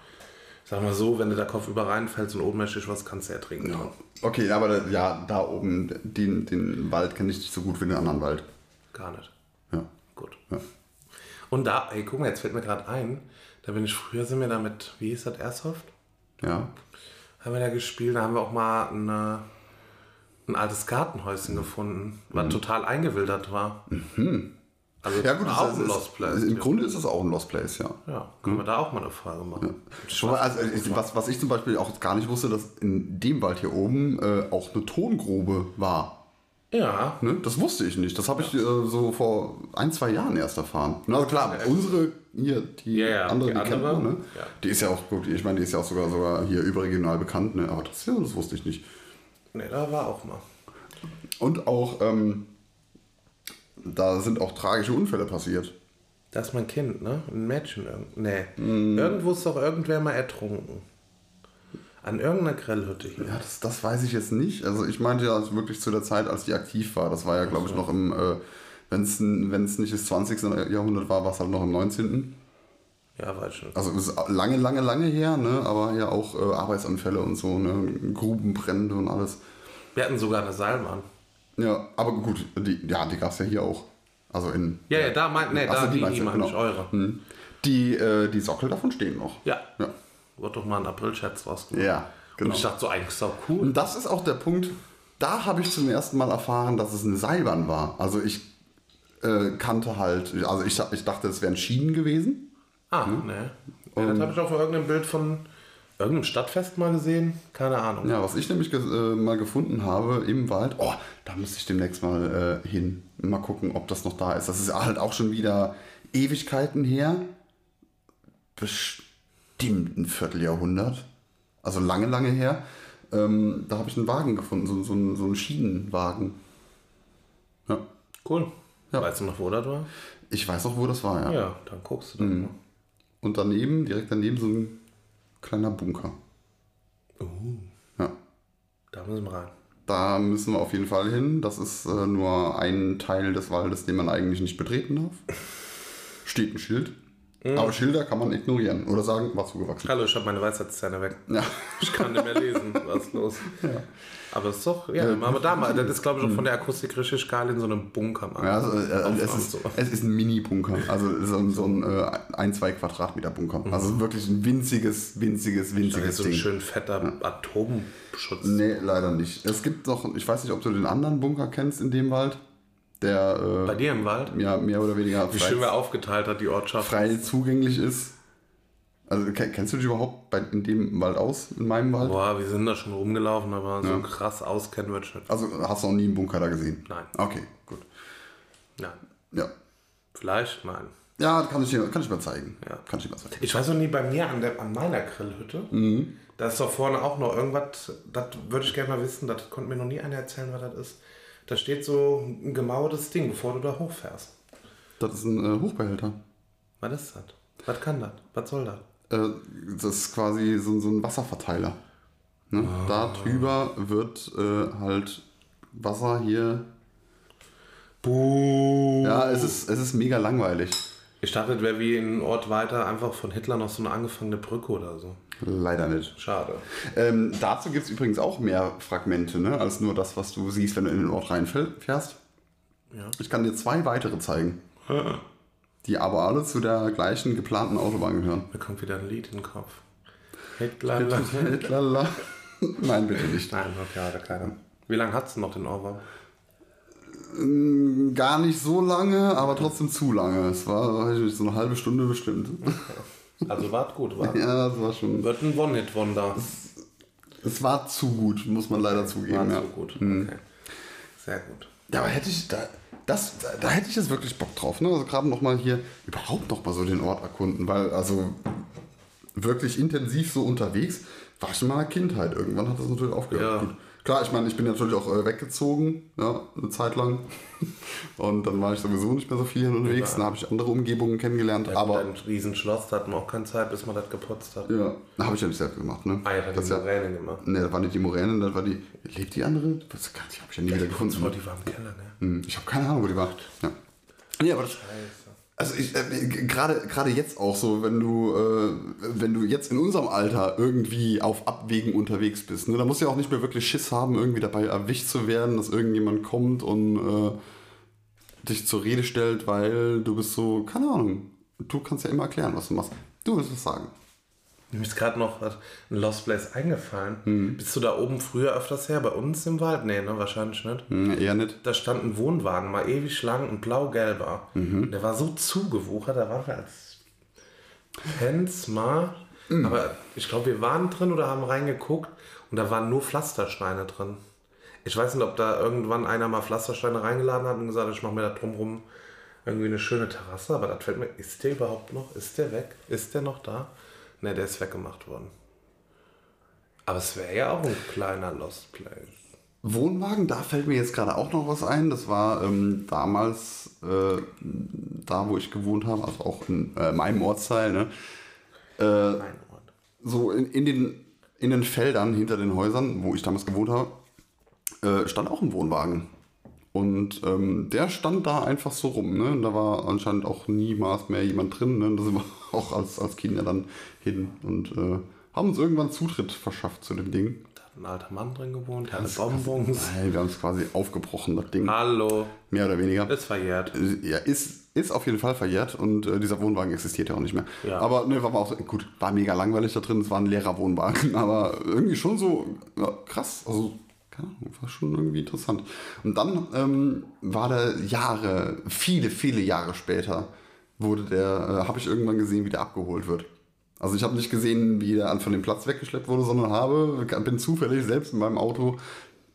sag mal so, wenn du der Kopf über reinfällst und ohnmächtig was, kannst du ja trinken.
Ja. Okay, aber da, ja, da oben, den, den Wald kenne ich nicht so gut wie den anderen Wald.
Gar nicht.
Ja.
Gut.
Ja.
Und da, ey, guck mal, jetzt fällt mir gerade ein, da bin ich früher, sind wir da mit, wie hieß das, Airsoft?
Ja.
Haben wir da gespielt, da haben wir auch mal eine, ein altes Gartenhäuschen gefunden, was total eingewildert war. Also.
Ja, gut,
auch
ist,
ein Lost Place.
im Grunde ist es auch ein Lost Place, ja.
ja, können wir da auch mal eine Frage machen.
Aber also, was, was ich zum Beispiel auch gar nicht wusste, dass in dem Wald hier oben äh, auch eine Tongrube war.
Ja,
Ne? Das wusste ich nicht. Das habe ich äh, so vor ein, zwei Jahren erst erfahren. Na, also klar, unsere hier, die
Ja, ja,
andere,
die
die,
andere,
man, ne?
ja.
Die ist ja auch gut, ich meine, die ist ja auch sogar, sogar hier überregional bekannt, ne? Aber das, ja, das wusste ich nicht.
ne, da war auch mal.
Und auch, ähm, da sind auch tragische Unfälle passiert.
Das ist mein Kind, ne? Ein Mädchen. Nee.
Mhm.
Irgendwo ist doch irgendwer mal ertrunken. An irgendeiner Grillhütte hier.
Ja, das, das weiß ich jetzt nicht. Also ich meinte ja wirklich zu der Zeit, als die aktiv war. Das war ja, glaube ich, noch im, äh, wenn es nicht das 20. Jahrhundert war, war es halt noch im 19.
Ja, weiß schon.
Also es ist lange, lange, lange her, ne? aber ja auch äh, Arbeitsanfälle und so, ne? Grubenbrände und alles.
Wir hatten sogar eine Seilbahn.
Ja, aber gut, die, ja, die gab es ja hier auch. Also in.
Ja, ja, da meint, nee, da, die, die meine ich, eure.
Hm. Die, äh, die Sockel davon stehen noch.
Ja.
Ja.
Wurde doch mal ein April-Scherz draus gemacht.
Ja, genau.
Und ich dachte so, eigentlich ist das auch cool.
Und das ist auch der Punkt, da habe ich zum ersten Mal erfahren, dass es eine Seilbahn war. Also ich äh, kannte halt, also ich, ich dachte, es wären Schienen gewesen.
Ah, ne. Ja, das habe ich auch auf irgendeinem Bild von irgendeinem Stadtfest mal gesehen. Keine Ahnung.
Ja, was ich nämlich ge äh, mal gefunden habe im Wald, oh, da müsste ich demnächst mal äh, hin. Mal gucken, ob das noch da ist. Das ist halt auch schon wieder Ewigkeiten her. Bestimmt ein Vierteljahrhundert. Also lange, lange her. Ähm, da habe ich einen Wagen gefunden, so, so, einen- so einen Schienenwagen. Ja.
Cool.
Ja.
Weißt du noch, wo das war?
Ich weiß auch, wo das war, ja.
Ja, dann guckst du
Mhm.
doch mal.
Und daneben, direkt daneben, so ein kleiner Bunker. Ja.
Da müssen wir rein.
Da müssen wir auf jeden Fall hin. Das ist äh, nur ein Teil des Waldes, den man eigentlich nicht betreten darf. Steht ein Schild. Aber Schilder kann man ignorieren oder sagen, war zugewachsen.
Hallo, ich habe meine Weisheitszähne weg.
Ja.
Ich kann nicht mehr lesen. Was ist los? Aber es ist doch, ja, aber da mal, das ist glaube ich auch von der Akustik richtig geil in so einem Bunker.
Ja, also, äh, es, ist,
so.
es ist ein Mini-Bunker, also so, ein- so ein äh, ein, zwei Quadratmeter Bunker. Also wirklich ein winziges, winziges,
Da ist
winziges
so ein
Ding.
schön fetter Atomschutz.
Nee, leider nicht. Es gibt noch, ich weiß nicht, ob du den anderen Bunker kennst in dem Wald, der
Bei
äh,
dir im Wald?
ja, mehr oder weniger
Wie
frei,
schön wer aufgeteilt hat, die Ortschaft.
frei zugänglich ist. Also ke- kennst du dich überhaupt bei, in dem Wald aus, in meinem Wald?
Boah, wir sind da schon rumgelaufen, aber so krass auskennen wir schon.
Also hast du noch nie einen Bunker da gesehen?
Nein.
Okay, gut.
Nein.
Ja.
Vielleicht? Nein.
Ja, kann ich dir, kann ich mal zeigen.
Ja.
Kann ich dir mal zeigen.
Ich weiß noch nie, bei mir an, der, an meiner Grillhütte,
Mhm.
da ist doch vorne auch noch irgendwas, das würde ich gerne mal wissen, das konnte mir noch nie einer erzählen, was das ist. Da steht so ein gemauertes Ding, bevor du da hochfährst.
Das ist ein äh, Hochbehälter.
Was ist das? Was kann das? Was soll das?
Äh, das ist quasi so, so ein Wasserverteiler. Ne? Da drüber wird äh, halt Wasser hier.
Buh.
Ja, es ist, es ist mega langweilig.
Ich dachte, wäre wie ein Ort weiter einfach von Hitler noch so eine angefangene Brücke oder so.
Leider nicht.
Schade.
Ähm, dazu gibt es übrigens auch mehr Fragmente, ne, als nur das, was du siehst, wenn du in den Ort reinfährst.
Ja.
Ich kann dir zwei weitere zeigen, die aber alle zu der gleichen geplanten Autobahn gehören.
Mir kommt wieder ein Lied in den Kopf. Hitler.
Lala. Nein, bitte nicht.
Nein, okay, hat er keiner. Wie lange hat's denn noch den Ohrwurm?
Gar nicht so lange, aber trotzdem zu lange. Es war nicht, so eine halbe Stunde bestimmt.
Also wart gut, war.
Ja, das war schon.
Wird ein One-Hit-Wonder.
Es war zu gut, muss man leider
War
zugeben. Ja.
so gut. Okay. Sehr gut.
ja, aber hätte ich da. Das, da, da hätte ich jetzt wirklich Bock drauf, ne? Also gerade nochmal hier überhaupt noch mal so den Ort erkunden, weil also wirklich intensiv so unterwegs war ich in meiner Kindheit. Irgendwann hat das natürlich aufgehört.
Ja.
Gut, Klar, ich meine, ich bin natürlich auch äh, weggezogen, ja, eine Zeit lang. Und dann war ich sowieso nicht mehr so viel unterwegs. Dann habe ich andere Umgebungen kennengelernt.
Ja,
aber
ein Riesenschloss, da hatten wir auch keine Zeit, bis man das geputzt hat.
ja, habe ich ja nicht selbst gemacht, ne?
Ah, ja,
das
die
ja,
Moräne gemacht.
ne, das war nicht die Moräne, das war die. Lebt die andere? Das habe ich ja nie wieder gefunden.
Die war im Keller, ne?
Hm, Ich habe keine Ahnung, wo die war. Ja. Nee, aber das,
Scheiße.
Also ich, äh, gerade gerade jetzt auch so, wenn du äh, wenn du jetzt in unserem Alter irgendwie auf Abwägen unterwegs bist, ne, da musst du ja auch nicht mehr wirklich Schiss haben, irgendwie dabei erwischt zu werden, dass irgendjemand kommt und äh, dich zur Rede stellt, weil du bist so, keine Ahnung, du kannst ja immer erklären, was du machst. Du willst was sagen.
Mir ist gerade noch ein Lost Place eingefallen.
Hm.
Bist du da oben früher öfters her? Bei uns im Wald? Nee, ne? Wahrscheinlich nicht.
Hm, eher nicht.
Da stand ein Wohnwagen, mal ewig lang und blau-gelber.
Mhm.
Der war so zugewuchert, da waren wir als Fans mal.
Mhm.
Aber ich glaube, wir waren drin oder haben reingeguckt und da waren nur Pflastersteine drin. Ich weiß nicht, ob da irgendwann einer mal Pflastersteine reingeladen hat und gesagt hat, ich mache mir da drumrum irgendwie eine schöne Terrasse. Aber das fällt mir, ist der überhaupt noch? Ist der weg? Ist der noch da? Ne, der ist weggemacht worden. Aber es wäre ja auch ein kleiner Lost Place.
Wohnwagen, da fällt mir jetzt gerade auch noch was ein. Das war ähm, damals äh, da, wo ich gewohnt habe, also auch in äh, meinem Ortsteil, ne? Äh,
Ort.
so in, in, den, in den Feldern hinter den Häusern, wo ich damals gewohnt habe, äh, stand auch ein Wohnwagen. Und ähm, der stand da einfach so rum. Ne? Und Da war anscheinend auch niemals mehr jemand drin. Ne? Da sind wir auch als, als Kinder dann hin und äh, haben uns irgendwann Zutritt verschafft zu dem Ding.
Da hat ein alter Mann drin gewohnt, hatte Bonbons.
Nein, wir haben es quasi aufgebrochen, das Ding.
Hallo,
Mehr oder weniger.
ist verjährt.
Ja, ist, ist auf jeden Fall verjährt und äh, dieser Wohnwagen existiert ja auch nicht mehr.
Ja.
Aber ne, war auch gut, war mega langweilig da drin, es war ein leerer Wohnwagen, aber irgendwie schon so ja, krass, also keine Ahnung, war schon irgendwie interessant. Und dann ähm, war der Jahre, viele, viele Jahre später, wurde der, äh, habe ich irgendwann gesehen, wie der abgeholt wird. Also ich habe nicht gesehen, wie der von dem Platz weggeschleppt wurde, sondern habe, bin zufällig selbst in meinem Auto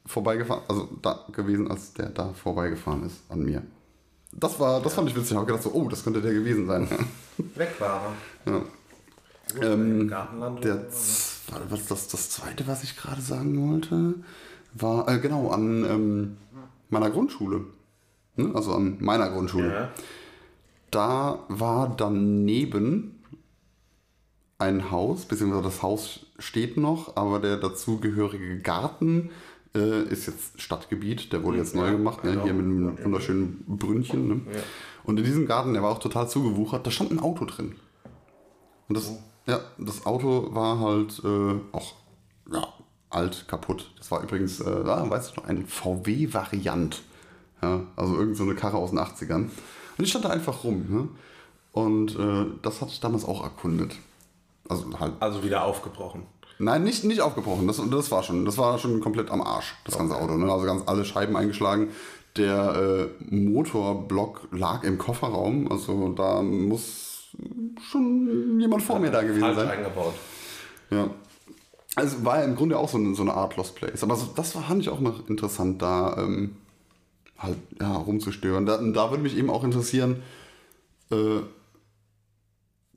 vorbeigefahren, also da gewesen, als der da vorbeigefahren ist an mir. Das war, das fand ich witzig. Ich habe gedacht so, oh, das könnte der gewesen sein.
Weg war er.
ja.
Gut,
Ähm, Der, z- was das, das zweite, was ich gerade sagen wollte, war, äh, genau, an ähm, meiner Grundschule. Ne? Also an meiner Grundschule.
Ja.
Da war daneben ein Haus, beziehungsweise das Haus steht noch, aber der dazugehörige Garten äh, ist jetzt Stadtgebiet, der wurde jetzt neu
Ja,
gemacht, ne?
genau.
hier mit einem wunderschönen Brünnchen. Ne?
Ja.
Und in diesem Garten, der war auch total zugewuchert, da stand ein Auto drin. Und das, ja, das Auto war halt äh, auch ja, alt, kaputt. Das war übrigens, äh, ah, weißt du noch, ein VW-Variant. Ja, also irgendeine so eine Karre aus den 80ern. Und die stand da einfach rum. Ne? Und äh, das hatte ich damals auch erkundet. Also halt,
Also wieder aufgebrochen.
nein, nicht, nicht aufgebrochen. Das, das war schon, das war schon komplett am Arsch, das ganze Auto. Ne? Also ganz alle Scheiben eingeschlagen. Der äh, Motorblock lag im Kofferraum. Also da muss schon jemand vor mir da gewesen sein.
eingebaut.
Ja. Also war ja im Grunde auch so eine, so eine Art Lost Place. Aber so, das war, fand ich auch noch interessant, da ähm, halt ja, rumzustören. Da, da würde mich eben auch interessieren, äh,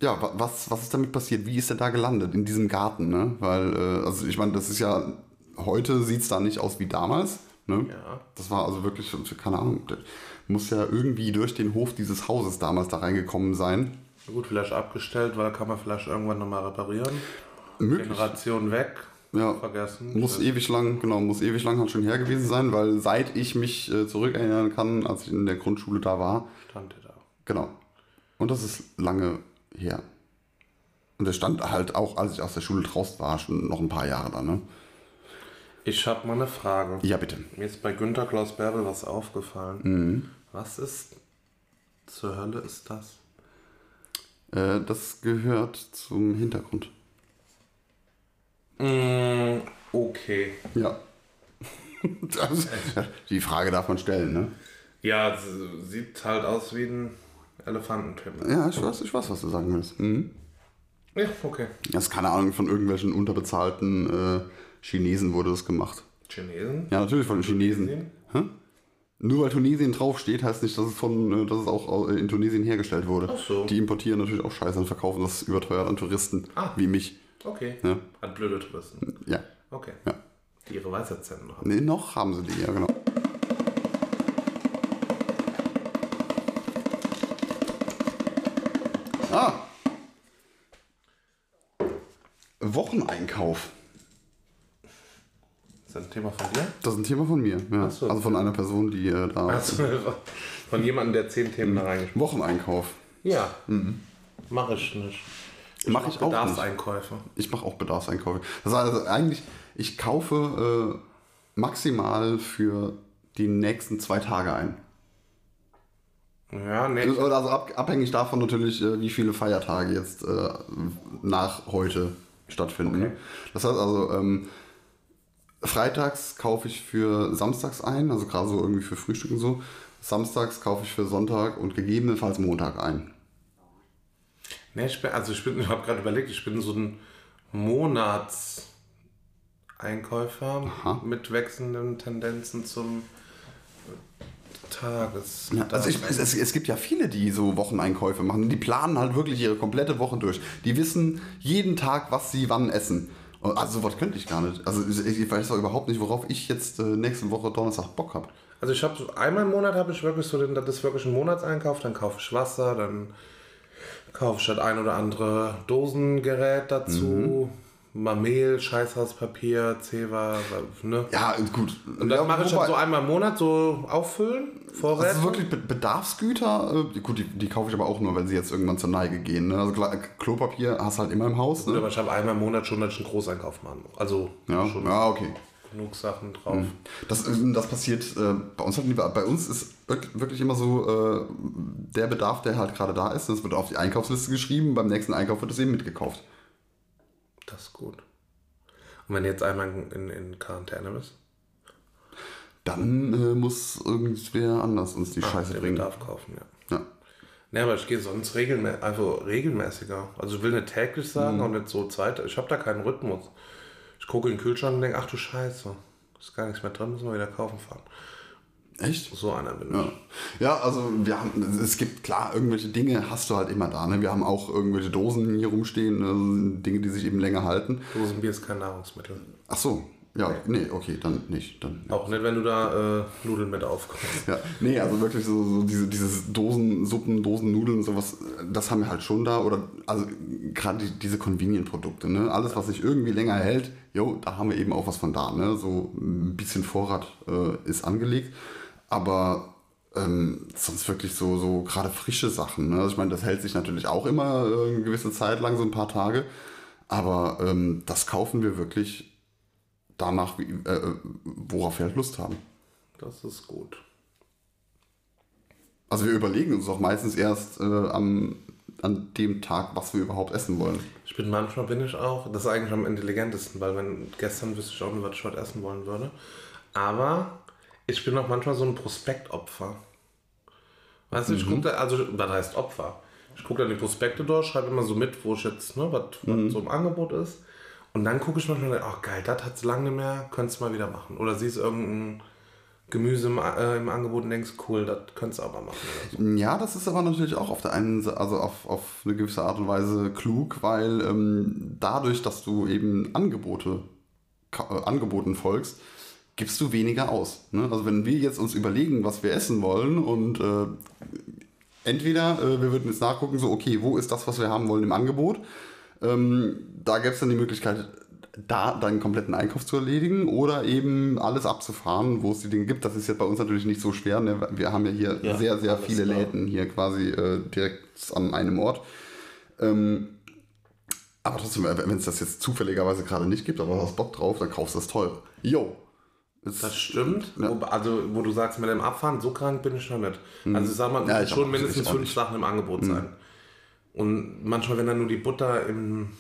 ja, wa- was, was ist damit passiert? Wie ist er da gelandet? In diesem Garten, ne? Weil, äh, also ich meine, das ist ja, heute sieht es da nicht aus wie damals. Ne?
Ja.
Das war also wirklich, keine Ahnung, muss ja irgendwie durch den Hof dieses Hauses damals da reingekommen sein.
Gut, vielleicht abgestellt, weil kann man vielleicht irgendwann nochmal reparieren.
Möglich.
Generation weg.
Ja.
Vergessen.
Muss ewig lang, genau, muss ewig lang halt schon her gewesen sein, weil seit ich mich äh, zurückerinnern kann, als ich in der Grundschule da war,
Stand der da.
genau. Und das ist lange her. Und der stand halt auch, als ich aus der Schule draußen war, schon noch ein paar Jahre da, ne?
Ich habe mal eine Frage.
Ja, bitte.
Mir ist bei Günter Klaus Bärbel was aufgefallen.
Mhm.
Was ist zur Hölle ist das?
Äh, das gehört zum Hintergrund.
Mm, okay.
Ja. das, die Frage darf man stellen, ne?
Ja, sieht halt aus wie ein Elefantenpimmel.
Ja, ich weiß, ich weiß, was du sagen willst. Mhm.
Ja, okay.
Das ist keine Ahnung, von irgendwelchen unterbezahlten äh, Chinesen wurde das gemacht.
Chinesen?
Ja, natürlich von den Chinesen. Nur weil Tunesien draufsteht, heißt nicht, dass es, von, äh, dass es auch in Tunesien hergestellt wurde.
Ach so.
Die importieren natürlich auch Scheiße und verkaufen das überteuert an Touristen,
Ah.
wie mich.
Okay.
Ja.
Hat blöde Touristen.
Ja.
Okay.
Ja.
Die ihre Weisheitszähne noch haben.
Nee, noch haben sie die, ja genau. Ah. Wocheneinkauf.
Ist das ein Thema von dir?
Das ist ein Thema von mir. Ja.
so.
Also von einer Person, die äh, da.
Also, von jemandem, der zehn Themen da reingeschrieben
Wocheneinkauf.
Ja. Mach ich nicht.
Mach ich auch nicht.
Bedarfseinkäufe.
Ich mache auch Bedarfseinkäufe. Das heißt also eigentlich, ich kaufe äh, maximal für die nächsten zwei Tage ein.
Ja, nee.
Also ab, abhängig davon natürlich, äh, wie viele Feiertage jetzt äh, nach heute stattfinden.
Okay.
Das heißt also, ähm, freitags kaufe ich für samstags ein, also gerade so irgendwie für Frühstück und so. Samstags kaufe ich für Sonntag und gegebenenfalls Montag ein.
Nee, ich bin, also ich bin, ich habe gerade überlegt, ich bin so ein Monatseinkäufer
Aha.
mit wechselnden Tendenzen zum Tages.
Ja, also ich, es, es, gibt ja viele, die so Wocheneinkäufe machen. Die planen halt wirklich ihre komplette Woche durch. Die wissen jeden Tag, was sie wann essen. Und Also sowas könnte ich gar nicht. Also ich, ich weiß auch überhaupt nicht, worauf ich jetzt äh, nächste Woche Donnerstag Bock habe.
Also ich habe so einmal im Monat habe ich wirklich so den, das ist wirklich ein Monatseinkauf, dann kaufe ich Wasser, dann kaufe ich das ein oder andere Dosengerät dazu, mal Mehl, Scheißhauspapier, Zewa, ne?
Ja, gut.
Und das
ja,
mache ich dann so einmal im Monat so auffüllen, Vorräte.
Also wirklich Be- Bedarfsgüter, äh, gut, die, die kaufe ich aber auch nur, wenn sie jetzt irgendwann zur Neige gehen. Ne? Also klar, Klopapier hast du halt immer im Haus. Ne?
Aber ich habe einmal im Monat schon, dass ich einen Großeinkauf machen muss. Also
Ja,
schon
ja, okay.
Genug Sachen drauf.
Das, äh, das passiert äh, bei uns halt nie. Bei uns ist wirk- wirklich immer so äh, der Bedarf, der halt gerade da ist. Das wird auf die Einkaufsliste geschrieben. Beim nächsten Einkauf wird es eben mitgekauft.
Das ist gut. Und wenn du jetzt einmal in, in, Quarantäne bist,
Dann äh, muss irgendwer anders uns die
Ah,
Scheiße bringen.
Bedarf kaufen, ja.
Ja.
Ne, aber ich gehe sonst regelmä also regelmäßiger. Also ich will nicht täglich sagen und nicht so zweit. Ich habe da keinen Rhythmus. Ich gucke in den Kühlschrank und denke, ach du Scheiße, ist gar nichts mehr drin, müssen wir wieder kaufen fahren.
Echt?
So einer bin ich.
Ja. ja, also wir haben, es gibt klar, irgendwelche Dinge hast du halt immer da. Ne? Wir haben auch irgendwelche Dosen hier rumstehen, also Dinge, die sich eben länger halten.
Dosenbier ist kein Nahrungsmittel.
Ach so, ja, nee, okay, dann nicht. Dann,
Auch nicht, wenn du da äh, Nudeln mit aufkommst.
Ja, nee, also wirklich so, so diese, dieses Dosensuppen, Dosennudeln, sowas, das haben wir halt schon da. Oder also gerade die, diese Convenient-Produkte, ne? Alles, was sich irgendwie länger hält, jo, da haben wir eben auch was von da, ne? So ein bisschen Vorrat äh, ist angelegt. Aber ähm, sonst wirklich so, so gerade frische Sachen. Ne? Also ich meine, das hält sich natürlich auch immer äh, eine gewisse Zeit lang, so ein paar Tage. Aber ähm, das kaufen wir wirklich danach, wie, äh, worauf wir halt Lust haben.
Das ist gut.
Also wir überlegen uns auch meistens erst äh, am, an dem Tag, was wir überhaupt essen wollen.
Ich bin manchmal bin ich auch, das ist eigentlich am intelligentesten, weil wenn gestern wüsste ich auch nicht, was ich heute essen wollen würde. Aber ich bin auch manchmal so ein Prospektopfer. Weißt du, ich gucke da, also was heißt Opfer? Ich gucke dann die Prospekte durch, schreibe immer so mit, wo ich jetzt, ne, was, was so im Angebot ist. Und dann gucke ich manchmal, ach geil, das hat es lange nicht mehr, könntest du mal wieder machen. Oder siehst irgendein Gemüse im, äh, im Angebot und denkst, cool, das könntest du auch mal machen. So.
Ja, das ist aber natürlich auch auf der einen Seite, also auf, auf eine gewisse Art und Weise klug, weil ähm, dadurch, dass du eben Angebote, äh, Angeboten folgst, gibst du weniger aus. Ne? Also wenn wir jetzt uns überlegen, was wir essen wollen und äh, entweder äh, wir würden jetzt nachgucken, so okay, wo ist das, was wir haben wollen im Angebot, ähm, da gäbe es dann die Möglichkeit, da deinen kompletten Einkauf zu erledigen oder eben alles abzufahren, wo es die Dinge gibt. Das ist jetzt bei uns natürlich nicht so schwer. Ne? Wir haben ja hier
Ja,
sehr, sehr viele
klar.
Läden hier quasi äh, direkt an einem Ort. Ähm, aber trotzdem, wenn es das jetzt zufälligerweise gerade nicht gibt, aber du hast Bock drauf, dann kaufst du das. Yo. Ist-
Das stimmt. Wo, also, wo du sagst, mit dem Abfahren, so krank bin ich noch nicht. Also, ich sag mal,
Mhm. Ja,
ja, schon mindestens fünf.
Mhm.
Sachen im Angebot sein. Und manchmal, wenn dann nur die Butter im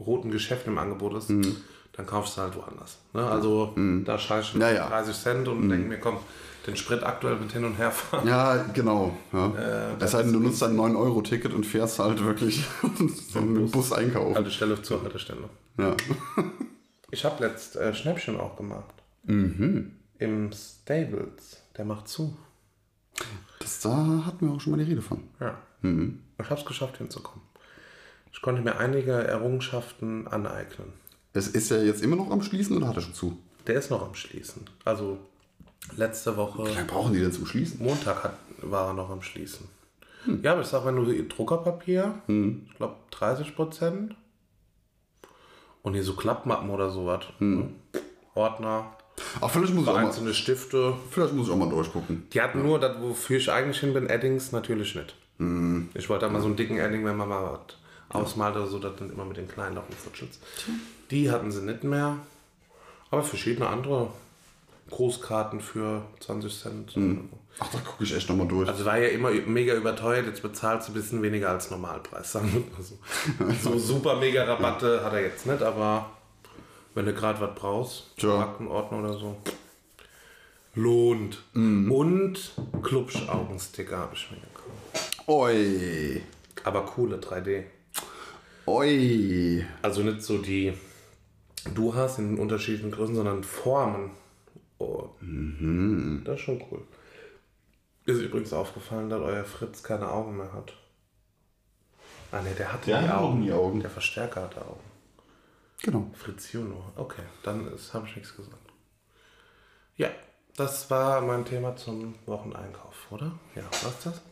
roten Geschäft im Angebot ist,
Mhm.
dann kaufst du halt woanders. Ne? Also, da scheiße ich
Ja, ja.
30 Cent und denke mir, komm, den Sprit aktuell mit hin und her fahren.
Ja, genau. Ja.
Äh,
es sei denn, du nutzt ein 9-Euro-Ticket und fährst halt wirklich so mit dem Bus einkaufen.
Haltestelle zur Haltestelle.
Ja.
Ich habe letzt äh, Schnäppchen auch gemacht.
Mhm.
Im Stables. Der macht zu.
Das, da hatten wir auch schon mal die Rede von.
Ja.
Mhm.
Ich habe es geschafft hinzukommen. Ich konnte mir einige Errungenschaften aneignen.
Es ist ja jetzt immer noch am Schließen oder hat er schon zu?
Der ist noch am Schließen. Also letzte Woche,
Wie lange brauchen die denn zum Schließen?
Montag hat, war er noch am Schließen. Ja, aber ich sag, wenn du Druckerpapier, ich glaube 30 Prozent. Und hier so Klappmappen oder sowas. ne? Ordner,
Ach, vielleicht muss, ich auch mal,
einzelne Stifte.
vielleicht muss ich auch mal durchgucken.
Die hatten nur, das, wofür ich eigentlich hin bin, Eddings natürlich nicht. Ich wollte da mal so einen dicken Edding, wenn man mal was ausmalt oder so, das dann immer mit den kleinen noch futschelt. Die hatten sie nicht mehr. Aber verschiedene andere Großkarten für 20 Cent.
Ach, da gucke ich echt nochmal durch.
Also war ja immer mega überteuert, jetzt bezahlst du ein bisschen weniger als Normalpreis, sagen wir mal so. So super mega Rabatte hat er jetzt nicht, aber wenn du gerade was brauchst. Aktenordner oder so, lohnt. Und Klubschaugensticker habe ich mir gekauft.
Oi.
Aber coole 3D.
Oi.
Also nicht so die du hast in unterschiedlichen Größen, sondern Formen. Oh. Das ist schon cool. Ist übrigens aufgefallen, dass euer Fritz keine Augen mehr hat. Ah ne, der hatte
Der
die Augen.
nie Augen.
Der Verstärker hatte Augen.
Genau.
Fritz Juno. Okay, dann habe ich nichts gesagt. Ja, das war mein Thema zum Wocheneinkauf, oder? Ja, was das?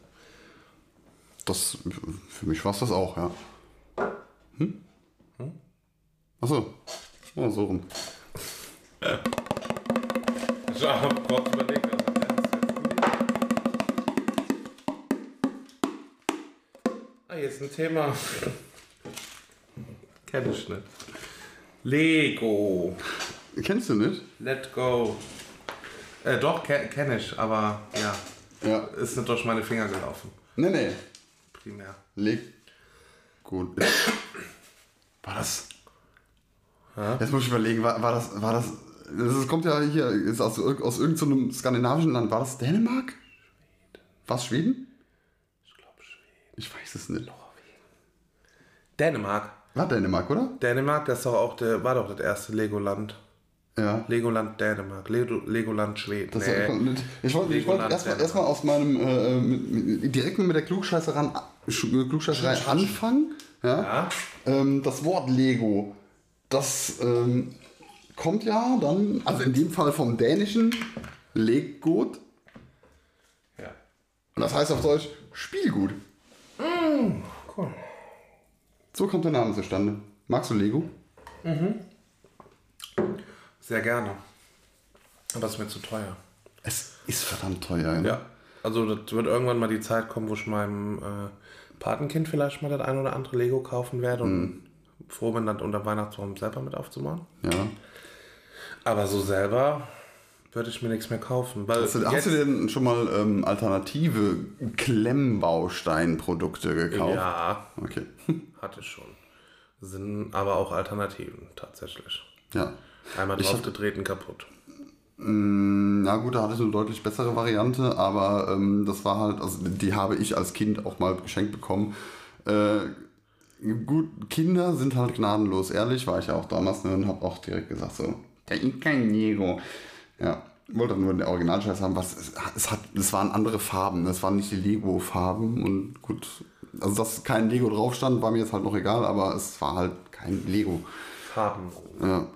Das, für mich war es das auch, ja. Hm? Achso. Oh, so rum.
Habe kurz überlegt. Also ah, jetzt ein Thema. Kenn ich nicht. Lego.
Kennst du nicht?
Let go. Äh, doch, ke kenne ich, aber ja,
Ja.
ist nicht durch meine Finger gelaufen.
Nee, nee.
Primär.
Leg. Gut. War das. Jetzt muss ich überlegen, war, war das. War das das kommt ja hier ist aus, aus irgendeinem skandinavischen Land. War das Dänemark? War es Schweden?
Ich glaube Schweden.
Ich weiß es nicht.
Dänemark.
War Dänemark, oder?
Dänemark, das doch auch der, war doch das erste Legoland.
Ja.
Legoland Dänemark. Lego, Legoland Schweden.
Das
Nee.
war- ich wollte ich wollte erstmal erst aus meinem äh, mit, direkt mit der Klugscheißeran, Sch- Klugscheißerei anfangen. Ja? Ähm, das Wort Lego, das ähm, kommt ja dann, also in dem Fall vom Dänischen Leggut.
ja.
Und das heißt auf Deutsch Spielgut.
Cool.
So kommt der Name zustande. Magst du Lego?
Sehr gerne. Aber es ist mir zu teuer.
Es ist verdammt teuer. Ne?
Ja. Also das wird irgendwann mal die Zeit kommen, wo ich meinem äh, Patenkind vielleicht mal das ein oder andere Lego kaufen werde und froh bin, dann unter Weihnachtsbaum selber mit aufzumauen.
ja.
Aber so selber würde ich mir nichts mehr kaufen. Weil
Hast, du, hast du denn schon mal ähm, alternative Klemmbausteinprodukte gekauft?
Ja,
Okay.
hatte schon. Sind aber auch Alternativen tatsächlich.
ja.
Einmal draufgetreten, kaputt.
Na gut, da hatte ich eine deutlich bessere Variante, aber ähm, das war halt, also die habe ich als Kind auch mal geschenkt bekommen. Äh, gut, Kinder sind halt gnadenlos ehrlich, war ich ja auch damals ne, und habe auch direkt gesagt so, da ist kein Lego. Ja, wollte nur den Originalscheiß haben, was es, es hat, es waren andere Farben, es waren nicht die Lego-Farben und gut, also dass kein Lego drauf stand, war mir jetzt halt noch egal, aber es war halt kein Lego.
Farben.
Ja,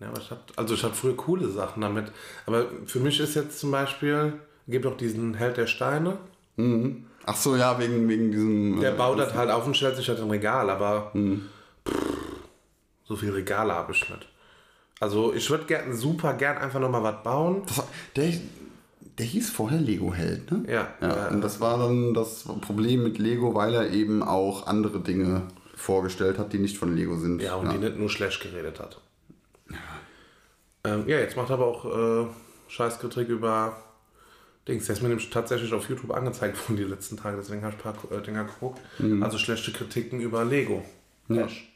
Ja, aber ich hab, also ich hatte früher coole Sachen damit. Aber für mich ist jetzt zum Beispiel, gibt auch diesen Held der Steine.
Ach so, ja, wegen, wegen diesem.
Der
äh,
baut das halt auf und stellt sich halt im Regal, aber pff, so viel Regale habe ich nicht. Also ich würde gern, super gern einfach nochmal was bauen.
Das der, der hieß vorher Lego Held, ne?
Ja,
ja.
ja.
Und das war dann das Problem mit Lego, weil er eben auch andere Dinge vorgestellt hat, die nicht von Lego sind.
Ja, und die nicht nur schlecht geredet hat. Ähm, ja, jetzt macht er aber auch äh, Scheißkritik über Dings. Der ist mir nämlich tatsächlich auf YouTube angezeigt worden die letzten Tage, deswegen habe ich ein paar äh, Dinger geguckt. Also schlechte Kritiken über Lego. Flash.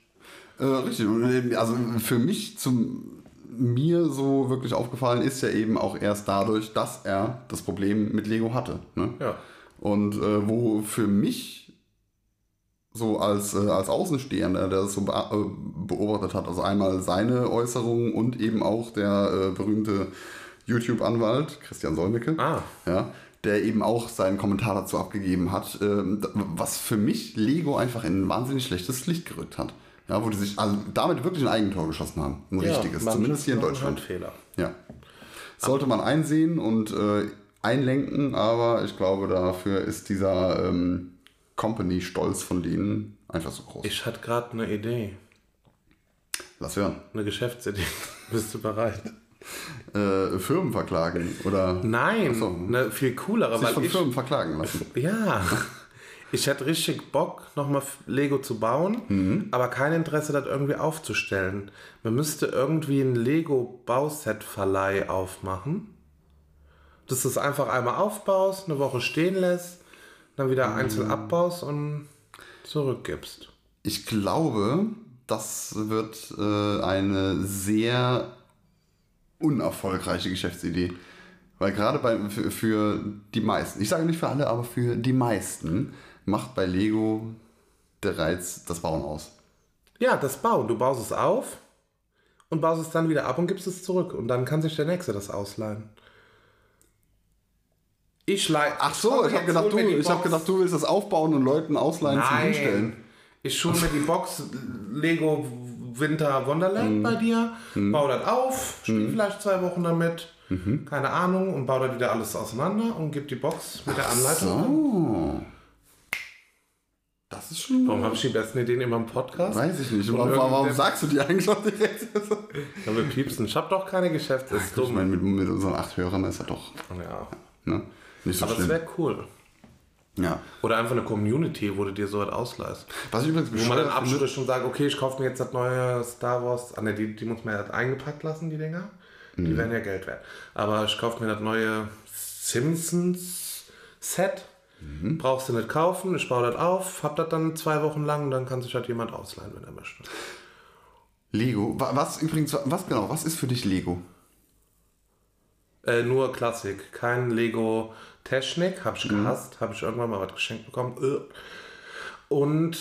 Äh, richtig. Eben, Also für mich zum mir so wirklich aufgefallen ist ja eben auch erst dadurch, dass er das Problem mit Lego hatte. Ne?
Ja.
Und äh, wo für mich so als, äh, als Außenstehender, der das so be äh, beobachtet hat, also einmal seine Äußerungen und eben auch der äh, berühmte YouTube-Anwalt Christian Solmecke,
Ah.
ja, der eben auch seinen Kommentar dazu abgegeben hat, d- was für mich Lego einfach in ein wahnsinnig schlechtes Licht gerückt hat. Ja, wo die sich also damit wirklich ein Eigentor geschossen haben. Ein richtiges.
manche
Zumindest hier in Deutschland.
Fehler.
Ja. Sollte man einsehen und äh, einlenken, aber ich glaube, dafür ist dieser ähm, Company-Stolz von denen einfach so groß.
Ich hatte gerade eine Idee,
Lass hören.
eine Geschäftsidee. Bist du bereit?
Äh, Firmen verklagen oder
Nein,
so.
eine viel coolere,
sich
weil
von
ich,
Firmen verklagen lassen.
ja, ich hätte richtig Bock, nochmal Lego zu bauen,
Mhm.
aber kein Interesse, das irgendwie aufzustellen. Man müsste irgendwie ein Lego-Bauset-Verleih aufmachen, dass du es einfach einmal aufbaust, eine Woche stehen lässt, dann wieder
Mhm.
einzeln abbaust und zurückgibst.
Ich glaube, das wird äh, eine sehr unerfolgreiche Geschäftsidee. Weil gerade bei, für, für die meisten, ich sage nicht für alle, aber für die meisten, macht bei Lego der Reiz das Bauen aus.
Ja, das Bauen. Du baust es auf und baust es dann wieder ab und gibst es zurück. Und dann kann sich der Nächste das ausleihen. Ich leih.
Ach so, ich habe gedacht, du, ich hab gedacht, du willst das aufbauen und Leuten ausleihen zum Hinstellen.
Nein. Ich schule mir die Box Lego Winter Wonderland
Mhm.
bei dir, baue das auf, spiele vielleicht zwei Wochen damit,
Mhm.
keine Ahnung, und baue dann wieder alles auseinander und gebe die Box mit der Anleitung.
Oh. Das ist schon.
Warum habe ich die besten Ideen immer im Podcast?
Weiß ich nicht. Warum, warum sagst du die eigentlich auch direkt?
Ja, wir piepsen. Ich habe doch keine Geschäfte. Ist
ich
dumm.
meine, mit, mit unseren acht Hörern ist er doch
Ja.
ne? Nicht so
Aber es
schlimm.
wäre cool.
Ja.
Oder einfach eine Community, wo du dir so was ausleihst.
Was ich übrigens
Wo man dann abspricht und sagt, okay, ich kaufe mir jetzt das neue Star Wars. Ah, ne, die, die muss man ja eingepackt lassen, die Dinger.
Mhm.
Die werden ja Geld wert. Aber ich kaufe mir das neue Simpsons Set.
Mhm.
Brauchst du nicht kaufen, ich baue das auf, hab das dann zwei Wochen lang und dann kann sich halt jemand ausleihen, wenn er möchte.
Lego. Wa- Was übrigens, was genau, was ist für dich Lego?
Äh, nur Klassik, kein Lego Technik, habe ich
Mhm.
gehasst, habe ich irgendwann mal was geschenkt bekommen. Äh. Und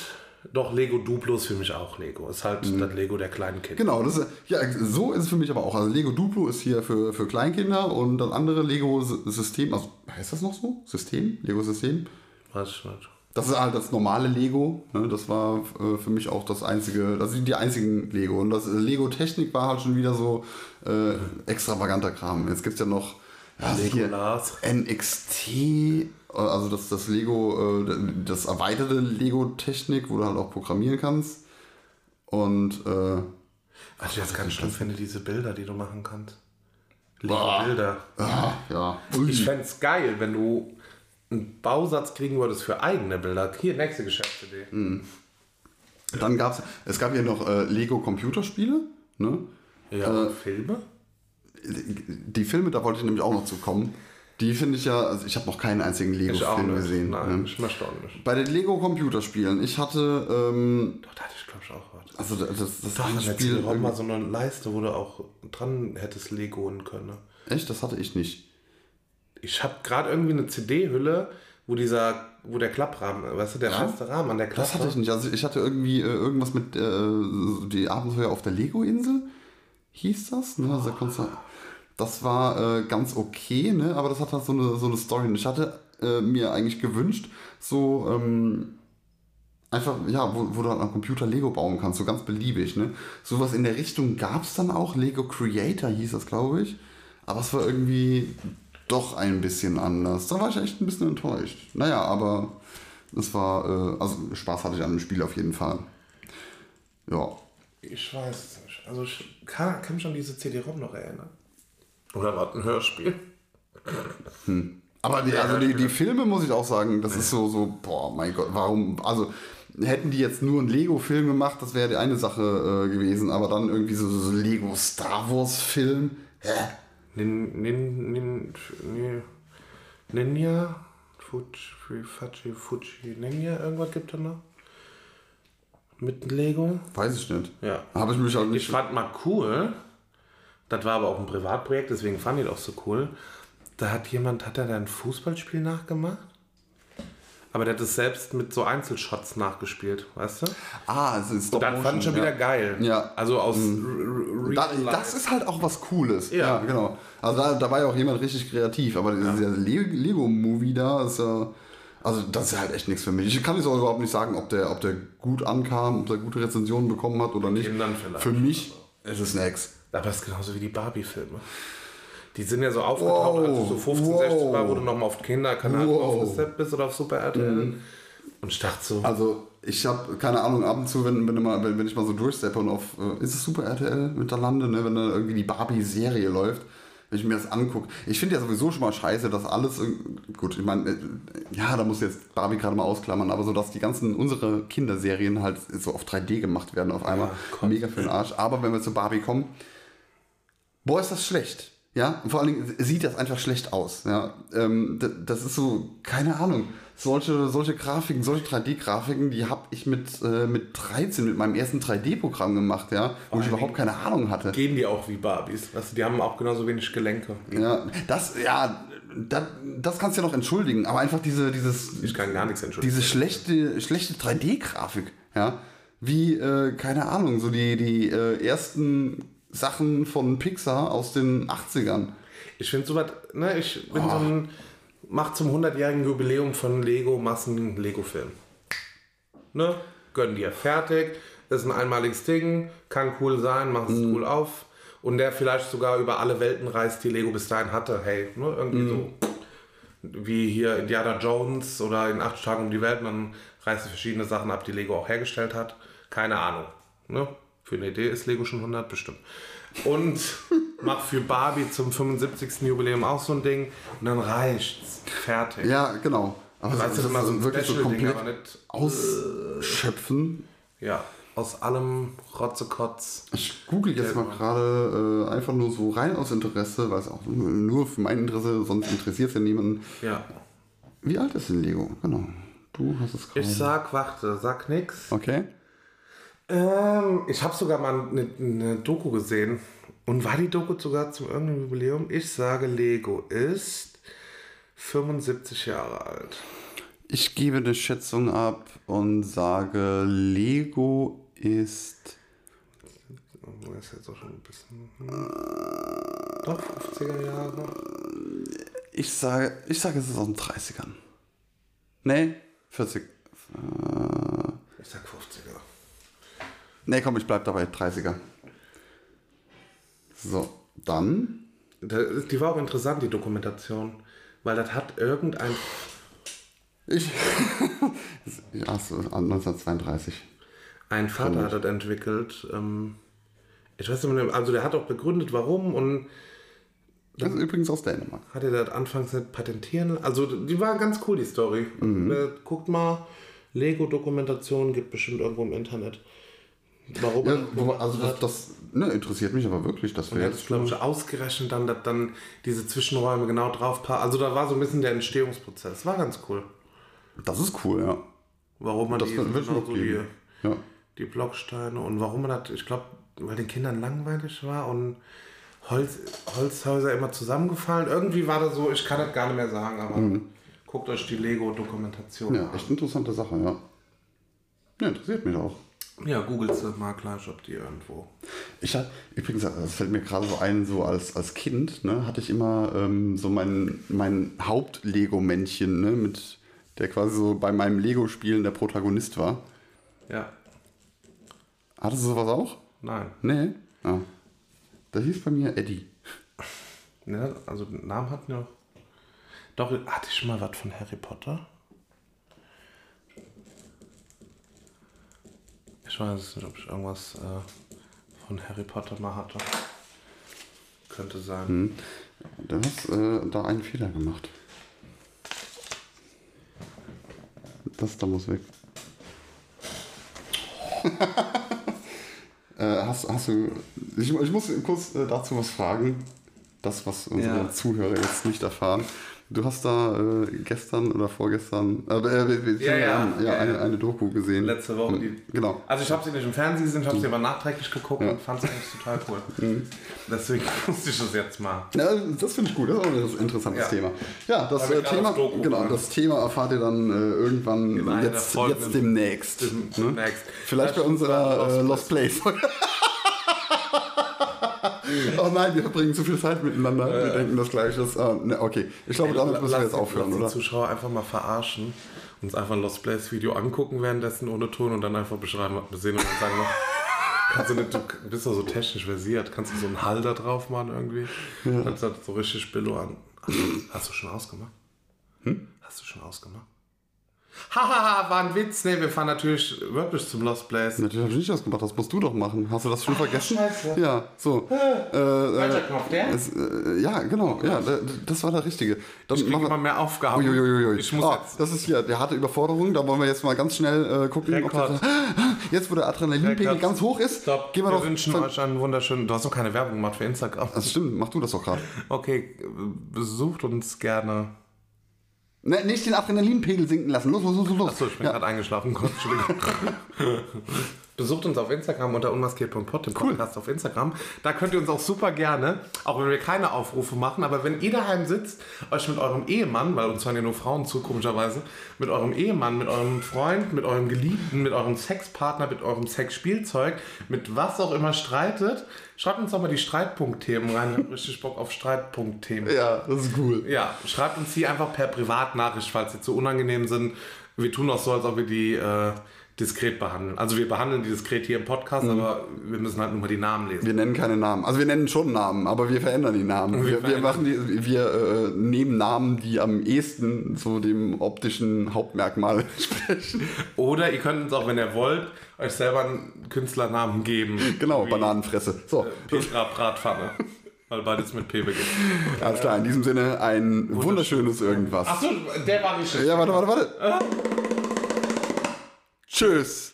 doch Lego Duplo ist für mich auch Lego. Ist halt
Mhm.
das Lego der kleinen Kinder.
Genau, das ist, ja, so ist es für mich aber auch. Also Lego Duplo ist hier für, für Kleinkinder und das andere Lego-System, also heißt das noch so? System? Lego-System?
Weiß ich nicht.
Das ist halt das normale Lego. Ne? Das war äh, für mich auch das einzige, das sind die einzigen Lego. Und das äh, Lego Technik war halt schon wieder so äh, extravaganter Kram. Jetzt gibt es ja noch ja, hier
Legolas.
NXT, äh, also das, das Lego, äh, das erweiterte Lego Technik, wo du halt auch programmieren kannst. Und äh,
ich jetzt ganz schlimm finde, diese Bilder, die du machen kannst. Lego-Bilder.
ah, ja, ui.
Ich fände es geil, wenn du einen Bausatz kriegen würdest für eigene Bilder. Hier, nächste Geschäftsidee.
Hm. dann gab es, es gab hier noch äh, Lego Computerspiele. Ne?
Ja,
Äh,
Filme?
Die Filme, da wollte ich nämlich auch noch zu kommen. Die finde ich ja, also ich habe noch keinen einzigen Lego-Film gesehen.
Nein,
ne?
ich möchte auch nicht.
Bei den Lego-Computerspielen, ich hatte, ähm,
Doch, da hatte ich glaube ich auch was.
also das, das
Doch, an der
Spiel,
CD-ROM mal so eine Leiste, wo du auch dran hättest legoen können.
echt, das hatte ich nicht.
Ich habe gerade irgendwie eine CD-Hülle, wo dieser, wo der Klapprahmen, weißt du, der feste Rahmen an der Klappe.
Das hatte ich nicht. Also ich hatte irgendwie äh, irgendwas mit äh, die Abenteuer auf der Lego-Insel, hieß das. Ne? Also da konntest du- das war äh, ganz okay, ne? aber das hat halt so eine, so eine Story. Ich hatte äh, mir eigentlich gewünscht, so ähm, einfach, ja, wo, wo du halt am Computer Lego bauen kannst, so ganz beliebig. Ne? Sowas in der Richtung gab es dann auch. Lego Creator hieß das, glaube ich. Aber es war irgendwie doch ein bisschen anders. Da war ich echt ein bisschen enttäuscht. Naja, aber es war, äh, also Spaß hatte ich an dem Spiel auf jeden Fall. Ja.
Ich weiß es nicht. Also ich kann, kann mich an diese CD-ROM noch erinnern. Oder war ein Hörspiel?
Aber die, also die, die Filme muss ich auch sagen, das ist so, so, boah, mein Gott, warum, also hätten die jetzt nur einen Lego-Film gemacht, das wäre die eine Sache äh, gewesen, aber dann irgendwie so, so Lego Star Wars-Film. Hä?
Nin, nin, nin, nin, Ninja? Fuji, Fuji, Fuji, Ninja? Irgendwas gibt es da noch? Mit Lego?
Weiß ich nicht.
Ja.
Habe ich mich halt
Ich
nicht.
fand mal cool, das war aber auch ein Privatprojekt, deswegen fand ich das auch so cool. Da hat jemand, hat er da ein Fußballspiel nachgemacht? Aber der hat es selbst mit so Einzelshots nachgespielt, weißt du?
Ah, es ist Stop
Das fand ich schon
ja.
wieder geil.
Ja.
Also aus R-
Da, das ist halt auch was Cooles.
Ja.
Ja, genau. Also da, da war ja auch jemand richtig kreativ, aber dieser Le- Lego-Movie da ist ja. Also das ist halt echt nichts für mich. Ich kann jetzt auch überhaupt nicht sagen, ob der, ob der gut ankam, ob der gute Rezensionen bekommen hat oder nicht. Für mich ist es nix.
Aber es ist genauso wie die Barbie-Filme. Die sind ja so aufgetaucht, als du so 15,
Wow.
16 war, wo du nochmal auf den Kinderkanal
Wow.
aufgesteppt bist oder auf Super RTL. Und ich dachte so,
Also ich habe keine Ahnung, ab und zu, wenn, wenn, mal, wenn, wenn ich mal so durchsteppe und auf, äh, ist es Super RTL mit der Lande, ne, wenn da irgendwie die Barbie-Serie läuft, wenn ich mir das angucke. Ich finde ja sowieso schon mal scheiße, dass alles, gut, ich meine, äh, ja, da muss jetzt Barbie gerade mal ausklammern, aber so, dass die ganzen, unsere Kinderserien halt so auf 3D gemacht werden auf einmal.
Ja.
Mega für den Arsch. Aber wenn wir zu Barbie kommen, boah, ist das schlecht. Ja, und vor allen Dingen sieht das einfach schlecht aus. Ja, ähm, das ist so, keine Ahnung. Solche, solche Grafiken, solche 3D-Grafiken, die habe ich mit, äh, mit 13, mit meinem ersten 3D-Programm gemacht, ja, wo ich überhaupt keine Ahnung hatte.
gehen die auch wie Barbies. Du, die haben auch genauso wenig Gelenke.
Ja, das, ja, das, das kannst du ja noch entschuldigen, aber einfach diese, dieses,
Ich kann gar nichts entschuldigen.
diese schlechte, schlechte 3D-Grafik, ja, wie, äh, keine Ahnung, so die, die äh, ersten Sachen von Pixar aus den 80ern.
Ich finde sowas, ne, ich bin so ein, mach zum 100-jährigen Jubiläum von Lego Massen Lego-Film. Ne? Gönn dir. Fertig. Ist ein einmaliges Ding. Kann cool sein. Mach es cool auf. Und der vielleicht sogar über alle Welten reist, die Lego bis dahin hatte. Hey, ne? Irgendwie so. Wie hier Indiana Jones oder in acht Tagen um die Welt. Man reißt verschiedene Sachen ab, die Lego auch hergestellt hat. Keine Ahnung. Ne? Für eine Idee ist Lego schon 100 bestimmt. Und mach für Barbie zum 75. Jubiläum auch so ein Ding. Und dann reicht's. Fertig.
Ja, genau. Aber
Weißt du,
das
immer so ein
wirklich so komplett
nicht.
ausschöpfen.
Ja, aus allem Rotzekotz.
Ich google jetzt mal gerade äh, einfach nur so rein aus Interesse, weil es auch nur für mein Interesse, sonst interessiert es ja niemanden.
Ja.
Wie alt ist denn Lego? Genau. Du hast es gerade.
Ich sag, warte, sag nix.
Okay.
Ähm, ich habe sogar mal eine, eine Doku gesehen. Und war die Doku sogar zum irgendeinem Jubiläum? Ich sage, Lego ist 75 Jahre alt.
Ich gebe eine Schätzung ab und sage, Lego ist.
Oh, Das ist jetzt auch schon ein bisschen. hm. Doch, 50er Jahre.
Ich sage, ich sage, es ist aus den 30ern. Nee, 40. Äh,
Ich sag 50er.
Nee, komm, ich bleib dabei, 30er. So, dann.
Da- Die war auch interessant, die Dokumentation. Weil das hat irgendein
Ich. ja, so, 1932.
Ein Vater hat das entwickelt. Ähm, ich weiß nicht mehr, also der hat auch begründet, warum und
Das ist übrigens aus Dänemark.
hat er das anfangs nicht patentieren. Also die war ganz cool, die Story. Äh, Guckt mal, Lego-Dokumentation gibt bestimmt irgendwo im Internet. Warum
Ja, also das, das ne, interessiert mich aber wirklich. Das wäre
hat
jetzt,
glaube ich, ausgerechnet dann, dass dann diese Zwischenräume genau drauf passen. Also da war so ein bisschen der Entstehungsprozess. War ganz cool.
das ist cool, ja.
Warum man
Das
die, genau so die.
Ja.
die Blocksteine und warum man das, ich glaube, weil den Kindern langweilig war und Holz, Holzhäuser immer zusammengefallen. Irgendwie war das so, ich kann das gar nicht mehr sagen, aber guckt euch die Lego-Dokumentation
Mhm. ja,
an.
echt interessante Sache, ja. Ja, interessiert mich auch.
Ja, googelt sie mal gleich, ob die irgendwo.
Ich hatte, übrigens, das fällt mir gerade so ein, so als, als Kind, ne, hatte ich immer ähm, so mein, mein Haupt-Lego-Männchen, ne, mit, der quasi so bei meinem Lego-Spielen der Protagonist war.
Ja,
Hattest du sowas auch?
nein.
Nee. Ah. Das hieß bei mir Eddie.
Ne, also den Namen hat noch. Doch, hatte ich schon mal was von Harry Potter? Ich weiß nicht, ob ich irgendwas äh, von Harry Potter mal hatte. Könnte sein.
Du hast äh, da einen Fehler gemacht. Das da muss weg. äh, hast, hast du. Ich, ich muss kurz äh, dazu was fragen. Das, was unsere
Ja.
Zuhörer jetzt nicht erfahren. Du hast da äh, gestern oder vorgestern äh, äh,
Ja, ja,
ja, eine, eine Doku gesehen.
Letzte Woche die.
Genau.
Also ich habe sie nicht im Fernsehen gesehen, ich habe sie aber nachträglich geguckt und fand es eigentlich total cool. Deswegen musste ich das jetzt mal.
Das finde ich gut, das ist auch ein interessantes. Thema. Ja, das äh, Thema, genau, das Thema erfahrt ihr dann äh, irgendwann jetzt, jetzt demnächst. Ne?
Next.
Vielleicht bei unserer äh, Lost Place. Oh nein, wir verbringen zu viel Zeit miteinander. Wir denken das gleiche. Das, ah, ne, okay, ich glaube, damit müssen wir jetzt aufhören, oder?
die Zuschauer einfach mal verarschen, uns einfach ein Lost Place Video angucken währenddessen ohne Ton und dann einfach beschreiben, was wir sehen und dann sagen noch, kannst du nicht, du bist doch so technisch versiert, kannst du so einen Hall da drauf machen irgendwie? Das hat so richtig Billo an. Hast du, hast du schon ausgemacht?
Hm?
Hast du schon ausgemacht? Hahaha, war ein Witz. Nee, wir fahren natürlich wirklich zum Lost Place.
Natürlich habe ich nicht das gemacht, das musst du doch machen. Hast du das schon vergessen?
Scheiße.
Ja, so. Äh, äh,
Welcher Knopf, der?
es, äh, ja, genau, ja, d- das war der richtige. Dann
Ich krieg
wir-
immer mehr Aufgaben.
Uiuiui.
Ich muss
ah,
jetzt
das ist hier, der hatte Überforderung. Da wollen wir jetzt mal ganz schnell äh, gucken, ob
Rekord.
das, jetzt, wo der Adrenalinpegel ganz hoch ist,
Stopp.
gehen wir,
wir
doch.
wünschen euch einen wunderschönen. Du hast noch keine Werbung gemacht für Instagram.
das stimmt, mach du das doch gerade.
Okay, besucht uns gerne.
Ne, nicht den Adrenalinpegel sinken lassen. Los, los, los, los.
Achso, ich bin
ja.
gerade eingeschlafen. Gott, Entschuldigung. Besucht uns auf Instagram unter unmaskiert.pod, den Podcast auf Instagram. Da könnt ihr uns auch super gerne, auch wenn wir keine Aufrufe machen, aber wenn ihr daheim sitzt, euch mit eurem Ehemann, weil uns hören ja nur Frauen zu, komischerweise, mit eurem Ehemann, mit eurem Freund, mit eurem Geliebten, mit eurem Sexpartner, mit eurem Sexspielzeug, mit was auch immer streitet, schreibt uns doch mal die Streitpunktthemen rein. Ich hab richtig Bock auf Streitpunktthemen.
ja, das ist cool.
Ja, schreibt uns die einfach per Privatnachricht, falls sie zu unangenehm sind. Wir tun auch so, als ob wir die äh, diskret behandeln. Also wir behandeln die diskret hier im Podcast, aber wir müssen halt nur mal die Namen lesen.
Wir nennen keine Namen. Also wir nennen schon Namen, aber wir verändern die Namen. Wir, wir,
verändern.
machen die, wir äh, nehmen Namen, die am ehesten so dem optischen Hauptmerkmal entsprechen.
Oder ihr könnt uns auch, wenn ihr wollt, euch selber einen Künstlernamen geben.
Genau, Bananenfresse. So,
Petra Bratpfanne. Weil beides mit P beginnt.
alles klar. In diesem Sinne ein wunderschönes irgendwas.
Achso, der war nicht schlecht.
Ja, warte, warte, warte. Tschüss.